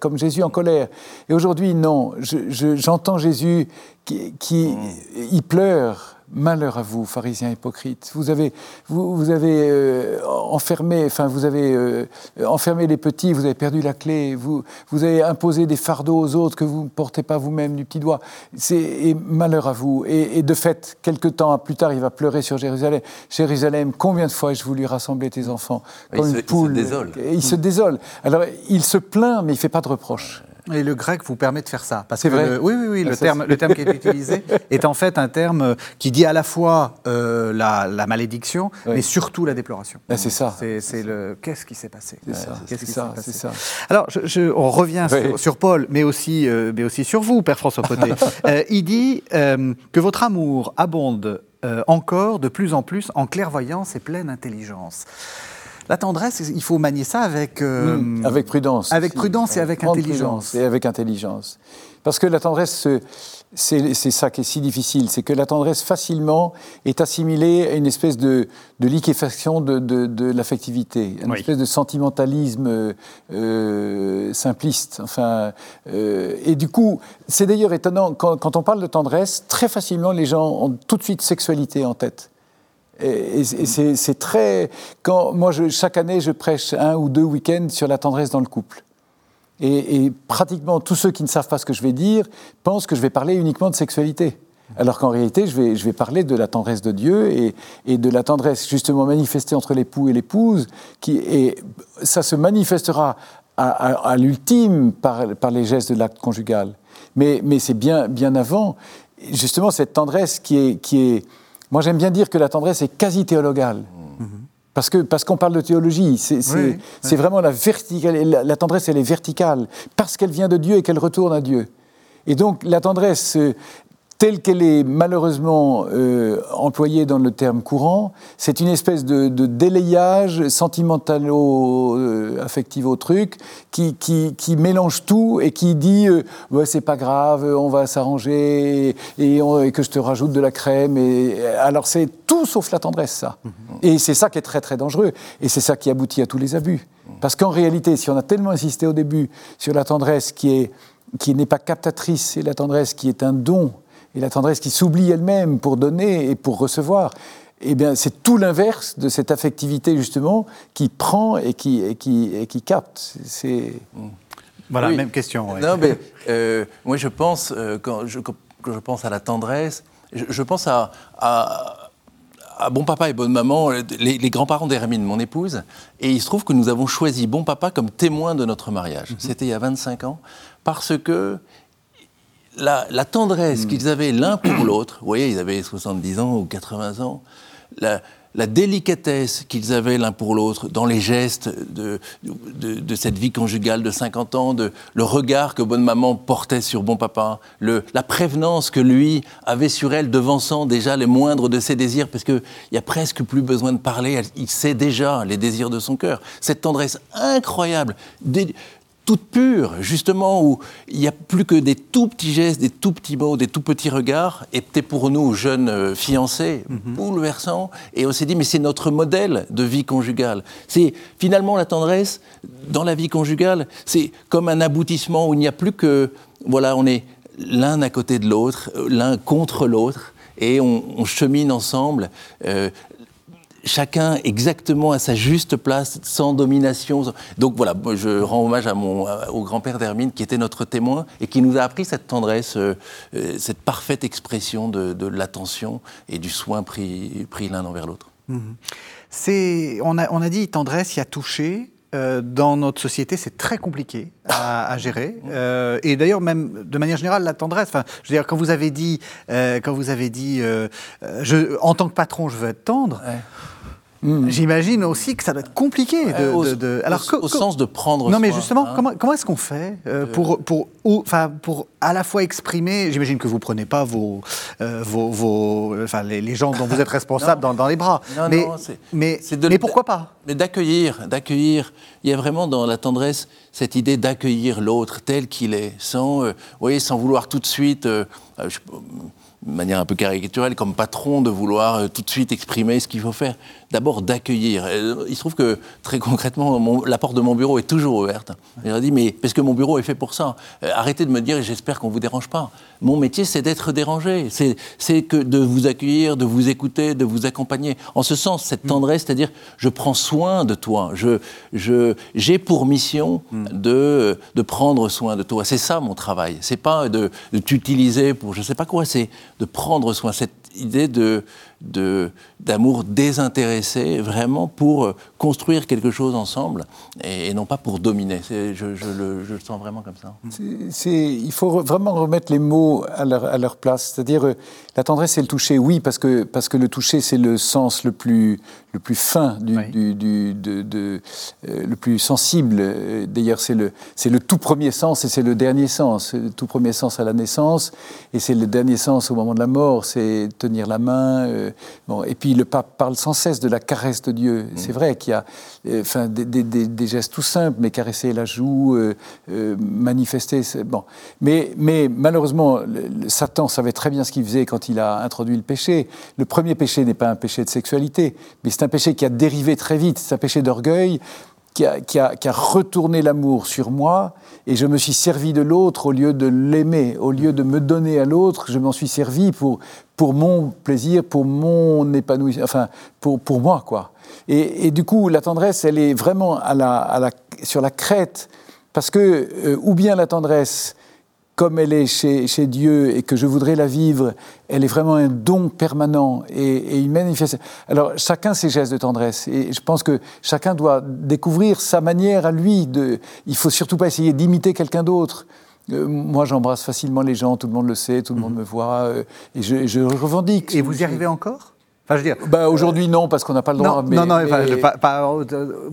comme Jésus en colère ». Et aujourd'hui, non, j'entends Jésus qui, qui mmh. il pleure, Malheur à vous, pharisiens hypocrites. Vous avez, vous, vous avez euh, enfermé, enfin, vous avez euh, enfermé les petits, vous avez perdu la clé, vous, vous avez imposé des fardeaux aux autres que vous ne portez pas vous-même du petit doigt. C'est malheur à vous. Et, de fait, quelque temps plus tard, il va pleurer sur Jérusalem. Jérusalem, combien de fois ai-je voulu rassembler tes enfants? Comme une poule Il se désole. Et il se désole. Alors, il se plaint, mais il ne fait pas de reproche. Et le grec vous permet de faire ça. Parce que vrai. oui, oui, oui, le, terme, le terme qui est utilisé est en fait un terme qui dit à la fois euh, la, malédiction, mais surtout la déploration. Ben, c'est ça. C'est le qu'est-ce qui s'est passé? C'est ça. Alors, je, on revient sur, Paul, mais aussi, euh, mais aussi sur vous, Père François Poté. Euh, il dit que votre amour abonde encore de plus en plus en clairvoyance et pleine intelligence. La tendresse, il faut manier ça avec... Euh, hmm, avec prudence. Avec prudence et avec intelligence. Et avec intelligence. Parce que la tendresse, c'est ça qui est si difficile, c'est que la tendresse facilement est assimilée à une espèce de, liquéfaction de, l'affectivité, une espèce de sentimentalisme euh, simpliste. Enfin, euh, et du coup, c'est d'ailleurs étonnant, quand, quand on parle de tendresse, très facilement les gens ont tout de suite sexualité en tête. Et, c'est très. Moi, chaque année, je prêche un ou deux week-ends sur la tendresse dans le couple. Et, pratiquement tous ceux qui ne savent pas ce que je vais dire pensent que je vais parler uniquement de sexualité. Alors qu'en réalité, je vais, parler de la tendresse de Dieu et, de la tendresse justement manifestée entre l'époux et l'épouse. Qui, et ça se manifestera à, l'ultime par, les gestes de l'acte conjugal. Mais, c'est bien, bien avant, justement, cette tendresse. Qui est moi, j'aime bien dire que la tendresse est quasi théologale. Parce que parce qu'on parle de théologie, c'est vraiment la verticale. La, tendresse, elle est verticale parce qu'elle vient de Dieu et qu'elle retourne à Dieu. Et donc la tendresse, telle qu'elle est malheureusement euh, employée dans le terme courant, c'est une espèce de, délayage sentimentalo-affectif au truc qui, qui, mélange tout et qui dit euh, c'est pas grave, on va s'arranger et, que je te rajoute de la crème. Et, alors c'est tout sauf la tendresse, ça. Mm-hmm. Et c'est ça qui est très très dangereux et c'est ça qui aboutit à tous les abus. Parce qu'en réalité, si on a tellement insisté au début sur la tendresse qui est qui n'est pas captatrice, c'est la tendresse qui est un don et la tendresse qui s'oublie elle-même pour donner et pour recevoir, eh bien, c'est tout l'inverse de cette affectivité, justement, qui prend et qui, et qui, et qui capte. C'est... Voilà, même question. Non, mais euh, moi, je pense, euh, quand, je, je, pense à la tendresse, je, pense à, à, Bon Papa et Bonne Maman, les, grands-parents d'Hermine, mon épouse, et il se trouve que nous avons choisi Bon Papa comme témoin de notre mariage. Mhm. C'était il y a 25 ans, parce que la, tendresse hmm. qu'ils avaient l'un pour l'autre, vous voyez, ils avaient 70 ans ou 80 ans, la, délicatesse qu'ils avaient l'un pour l'autre dans les gestes de, cette vie conjugale de 50 ans, de, le regard que bonne maman portait sur bon papa, la prévenance que lui avait sur elle, devançant déjà les moindres de ses désirs, parce qu'il n'y a presque plus besoin de parler, il sait déjà les désirs de son cœur. Cette tendresse incroyable, toute pure, justement, où il n'y a plus que des tout petits gestes, des tout petits mots, des tout petits regards, était pour nous, jeunes euh, fiancés, mhm. bouleversant. Et on s'est dit, mais c'est notre modèle de vie conjugale. C'est finalement la tendresse dans la vie conjugale, c'est comme un aboutissement où il n'y a plus que, voilà, on est l'un à côté de l'autre, euh, l'un contre l'autre, et on, chemine ensemble. Euh, chacun exactement à sa juste place, sans domination. Donc voilà, je rends hommage à mon, au grand-père d'Hermine qui était notre témoin et qui nous a appris cette tendresse, euh, euh, cette parfaite expression de, l'attention et du soin pris, pris l'un envers l'autre. Mhm. C'est, on a, on a dit tendresse, il y a touché. Euh, dans notre société, c'est très compliqué à, gérer. et d'ailleurs, même de manière générale, la tendresse. Enfin, je veux dire, quand vous avez dit, quand vous avez dit, je, en tant que patron, je veux être tendre. Hmm. J'imagine aussi que ça doit être compliqué. De, au, de, Alors, au, sens de prendre. Non, mais justement, hein. comment, comment est-ce qu'on fait euh, pour, pour, enfin, pour à la fois exprimer. J'imagine que vous prenez pas vos, euh, vos, vos, enfin, les, gens dont vous êtes responsable dans, dans, les bras. Non, mais, non, mais, de, mais pourquoi pas? Mais d'accueillir, d'accueillir. Il y a vraiment dans la tendresse cette idée d'accueillir l'autre tel qu'il est, sans, euh, voyez, sans vouloir tout de suite. Je, de manière un peu caricaturelle, comme patron, de vouloir euh, tout de suite exprimer ce qu'il faut faire. D'abord d'accueillir. Euh, il se trouve que très concrètement, la porte de mon bureau est toujours ouverte. Il a dit, mais parce que mon bureau est fait pour ça. Euh, arrêtez de me dire, j'espère qu'on ne vous dérange pas. Mon métier, c'est d'être dérangé. C'est que de vous accueillir, de vous écouter, de vous accompagner. En ce sens, cette tendresse, c'est-à-dire, je prends soin de toi. Je, je, j'ai pour mission de, de prendre soin de toi. C'est ça mon travail. C'est pas de, de t'utiliser pour je ne sais pas quoi. C'est de prendre soin, cette idée de, d'amour désintéressé, vraiment pour euh, construire quelque chose ensemble et, non pas pour dominer. Je, je, le, je, le, sens vraiment comme ça. il faut vraiment remettre les mots à leur, à leur place. C'est-à-dire, euh, la tendresse et le toucher, oui, parce que, parce que le toucher, c'est le sens le plus, le plus fin, du, du, de, de, euh, le plus sensible. D'ailleurs, c'est le, c'est le tout premier sens et c'est le dernier sens. Le tout premier sens à la naissance et c'est le dernier sens au moment de la mort, c'est tenir la main. Euh, bon, et puis le pape parle sans cesse de la caresse de Dieu. Mm. C'est vrai qu'il y a euh, enfin, des, des, des, gestes tout simples, mais caresser la joue, manifester. Bon. Mais, mais malheureusement, Satan savait très bien ce qu'il faisait quand il a introduit le péché. Le premier péché n'est pas un péché de sexualité, mais c'est un péché qui a dérivé très vite, c'est un péché d'orgueil. Qui a, qui, a, qui a, retourné l'amour sur moi et je me suis servi de l'autre au lieu de l'aimer, au lieu de me donner à l'autre, je m'en suis servi pour, pour mon plaisir, pour mon épanouissement, enfin pour, pour moi quoi. Et, et, du coup la tendresse elle est vraiment à la, à la, sur la crête Parce que, euh, ou bien la tendresse, comme elle est chez, chez, Dieu et que je voudrais la vivre, elle est vraiment un don permanent et, et une manifestation. Alors, chacun ses gestes de tendresse. Et je pense que chacun doit découvrir sa manière à lui. De, il faut surtout pas essayer d'imiter quelqu'un d'autre. Euh, moi, j'embrasse facilement les gens, tout le monde le sait, tout le monde mhm. me voit, euh, et je, je, revendique. Et vous y arrivez encore? Enfin, je veux dire, bah, aujourd'hui non parce qu'on n'a pas le droit. Non, mais, non, non mais, pas, pas,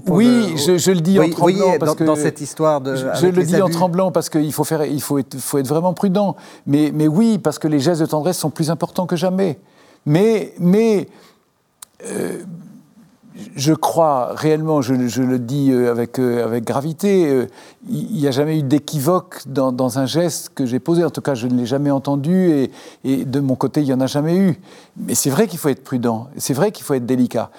oui, je, je, le dis en tremblant parce dans, que dans cette histoire de. Je, le dis en tremblant parce qu'il faut faire, il faut être, faut être vraiment prudent. Mais, mais oui, parce que les gestes de tendresse sont plus importants que jamais. Mais, mais euh, je crois réellement, je, le dis euh, avec, euh, avec gravité, euh, il n'y a jamais eu d'équivoque dans, un geste que j'ai posé. En tout cas, je ne l'ai jamais entendu et, de mon côté, il n'y en a jamais eu. Mais c'est vrai qu'il faut être prudent, c'est vrai qu'il faut être délicat.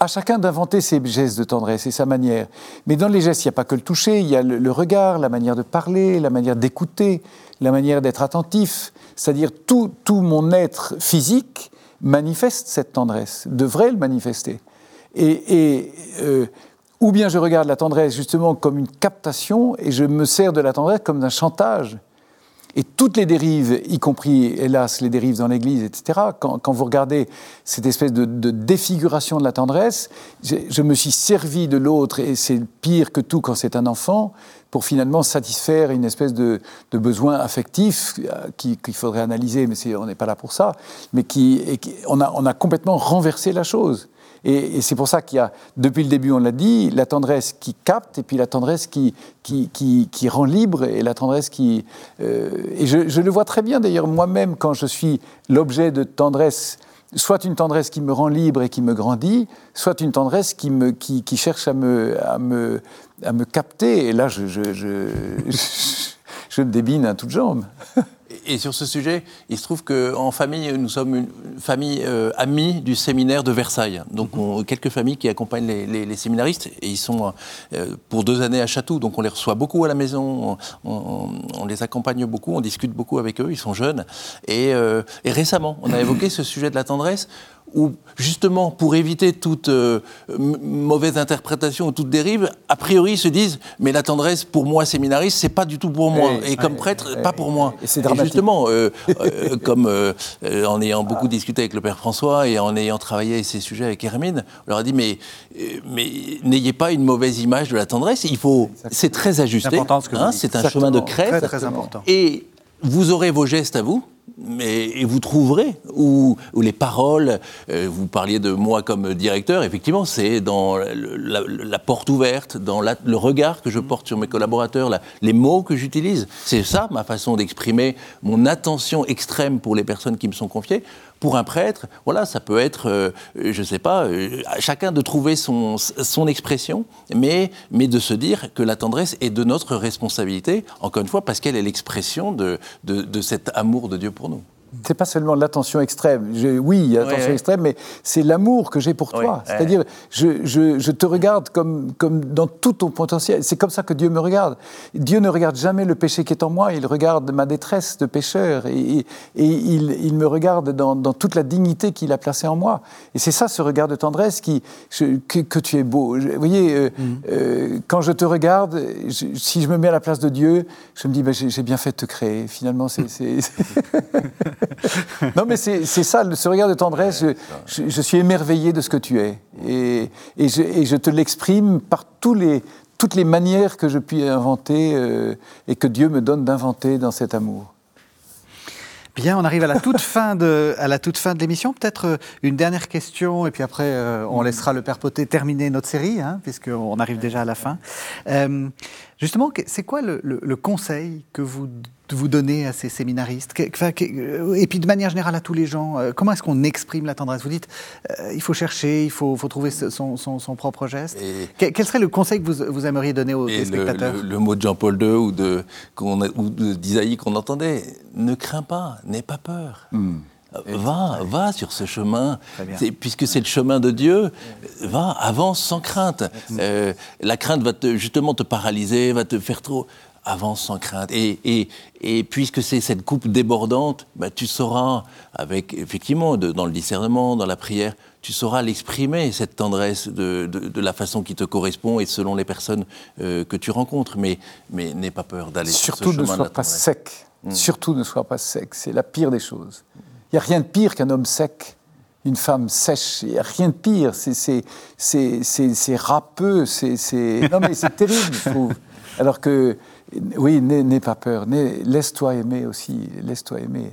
À chacun d'inventer ses gestes de tendresse et sa manière. Mais dans les gestes, il n'y a pas que le toucher, il y a le, regard, la manière de parler, la manière d'écouter, la manière d'être attentif. C'est-à-dire tout mon être physique manifeste cette tendresse, devrait le manifester. Et, euh, ou bien je regarde la tendresse justement comme une captation et je me sers de la tendresse comme d'un chantage. Et toutes les dérives, y compris, hélas, les dérives dans l'Église, etc., quand, vous regardez cette espèce de, défiguration de la tendresse, je, me suis servi de l'autre, et c'est pire que tout quand c'est un enfant, pour finalement satisfaire une espèce de, besoin affectif euh, qu'il faudrait analyser, mais on n'est pas là pour ça, mais qui, on, a, on a complètement renversé la chose. Et, c'est pour ça qu'il y a, depuis le début, on l'a dit, la tendresse qui capte et puis la tendresse qui, qui, rend libre et la tendresse qui... Euh, et je, le vois très bien d'ailleurs moi-même quand je suis l'objet de tendresse, soit une tendresse qui me rend libre et qui me grandit, soit une tendresse qui, me, qui cherche à me, à, me, à me capter. Et là, je, je, je, je débine à toutes jambes. Et sur ce sujet, il se trouve qu'en famille, nous sommes une famille euh, amie du séminaire de Versailles. Donc, on, quelques familles qui accompagnent les, séminaristes. Et ils sont euh, pour deux années à Château. Donc, on les reçoit beaucoup à la maison. On, les accompagne beaucoup. On discute beaucoup avec eux. Ils sont jeunes. Et, euh, et récemment, on a évoqué ce sujet de la tendresse où justement pour éviter toute euh, mauvaise interprétation ou toute dérive, a priori ils se disent mais la tendresse pour moi séminariste c'est pas du tout pour moi. Et, comme prêtre pas pour moi. Et c'est justement euh, euh, comme en ayant beaucoup discuté avec le père François et en ayant travaillé ces sujets avec Hermine, on leur a dit mais mais n'ayez pas une mauvaise image de la tendresse, il faut c'est très ajusté, hein, c'est un chemin de crête. Très, très important. et vous aurez vos gestes à vous, mais, et vous trouverez où, les paroles, euh, vous parliez de moi comme directeur, effectivement, c'est dans la, porte ouverte, dans le regard que je porte sur mes collaborateurs, les mots que j'utilise. C'est ça ma façon d'exprimer mon attention extrême pour les personnes qui me sont confiées. Pour un prêtre, voilà, ça peut être, euh, je ne sais pas, euh, chacun de trouver son, son expression, mais, mais de se dire que la tendresse est de notre responsabilité, encore une fois, parce qu'elle est l'expression de, de, de cet amour de Dieu pour nous. C'est pas seulement l'attention extrême. oui, il y a l'attention extrême, mais c'est l'amour que j'ai pour toi. C'est-à-dire, je, je, je, te regarde comme, comme dans tout ton potentiel. C'est comme ça que Dieu me regarde. Dieu ne regarde jamais le péché qui est en moi, il regarde ma détresse de pécheur et, et il, il, me regarde dans, dans toute la dignité qu'il a placée en moi. Et c'est ça, ce regard de tendresse qui, que, que, tu es beau. Vous voyez, euh, mm. euh, quand je te regarde, si je me mets à la place de Dieu, je me dis, ben, j'ai bien fait de te créer. Finalement, c'est. non, mais c'est ça, ce regard de tendresse. Je, suis émerveillé de ce que tu es. Et, et, je, te l'exprime par tous les, toutes les manières que je puis inventer euh, et que Dieu me donne d'inventer dans cet amour. Bien, on arrive à la toute fin de, à la toute fin de l'émission. Peut-être euh, une dernière question, et puis après, euh, on laissera le Père Poté terminer notre série, hein, puisqu'on arrive déjà à la fin. Justement, c'est quoi le, le, conseil que vous vous donner à ces séminaristes Et puis de manière générale à tous les gens, euh, comment est-ce qu'on exprime la tendresse? Vous dites, euh, il faut chercher, il faut, faut trouver son, son, propre geste. Quel serait le conseil que vous, vous aimeriez donner aux spectateurs le, mot de Jean-Paul II ou de, ou d'Isaïe qu'on entendait, ne crains pas, n'aie pas peur. Hmm. Va, va sur ce chemin, puisque c'est le chemin de Dieu, va, avance sans crainte. Euh, la crainte va te, justement te paralyser, va te faire trop avance sans crainte. Et, et, et puisque c'est cette coupe débordante, bah, tu sauras, avec effectivement dans le discernement, dans la prière, tu sauras l'exprimer, cette tendresse, de, de, la façon qui te correspond et selon les personnes euh, que tu rencontres. Mais, mais n'aie pas peur d'aller sur ce chemin Surtout ne sois pas sec. Hmm. Surtout ne sois pas sec. C'est la pire des choses. Il n'y a rien de pire qu'un homme sec une femme sèche, il n'y a rien de pire, c'est râpeux, c'est... Non mais c'est terrible, je trouve. Alors que, oui, n'aie pas peur, laisse-toi aimer aussi, laisse-toi aimer.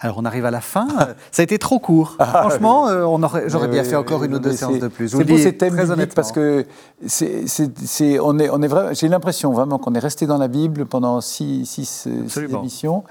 Alors on arrive à la fin. Ça a été trop court. Ah, Franchement, euh, on j'aurais bien fait encore une ou deux séances de plus. C'est pour ces thèmes parce que c'est, on est, on est j'ai l'impression vraiment qu'on est resté dans la Bible pendant six, six, six émissions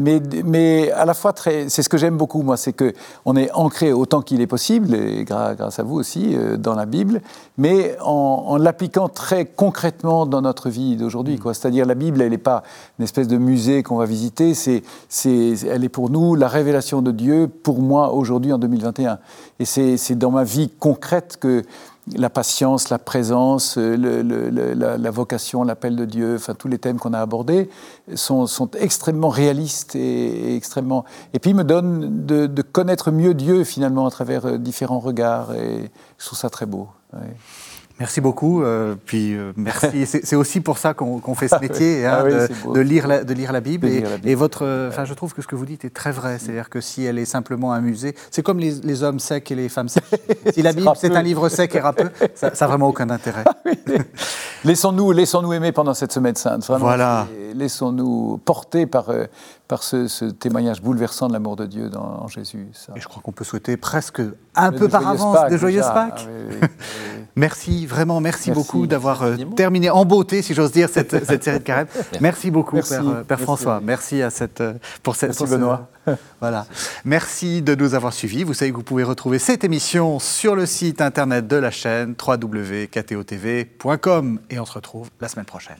mais, mais à la fois très. C'est ce que j'aime beaucoup, moi, c'est qu'on est ancré autant qu'il est possible, et grâce à vous aussi, euh, dans la Bible, mais en, l'appliquant très concrètement dans notre vie d'aujourd'hui. Mm. C'est-à-dire, la Bible, elle n'est pas une espèce de musée qu'on va visiter, c'est, elle est pour nous la révélation de Dieu, pour moi, aujourd'hui, en 2021. Et c'est dans ma vie concrète que la patience, la présence, la, vocation, l'appel de Dieu, enfin tous les thèmes qu'on a abordés sont, extrêmement réalistes et, extrêmement. Et puis me donnent de, connaître mieux Dieu finalement à travers euh, différents regards et je trouve ça très beau. Merci beaucoup. Euh, puis euh, merci. C'est aussi pour ça qu'on fait ce métier, hein, ah de, lire la, de lire la Bible. et, votre, enfin, je trouve que ce que vous dites est très vrai. C'est-à-dire que si elle est simplement un musée, c'est comme les, hommes secs et les femmes secs. si la Bible c'est un livre sec et râpeux, ça n'a vraiment aucun intérêt. Ah laissons-nous, laissons-nous aimer pendant cette semaine sainte. Vraiment, voilà. Laissons-nous porter par euh, par ce, témoignage bouleversant de l'amour de Dieu dans, en Jésus. Et je crois qu'on peut souhaiter presque un peu par avance de joyeuses Pâques. Ah merci, vraiment, merci, beaucoup d'avoir euh, terminé en beauté, si j'ose dire, cette, série de carême. Merci beaucoup, euh, Père, François. Merci à cette, euh, pour cette. Merci Benoît. voilà. Merci de nous avoir suivis. Vous savez que vous pouvez retrouver cette émission sur le site internet de la chaîne www.ktotv.com et on se retrouve la semaine prochaine.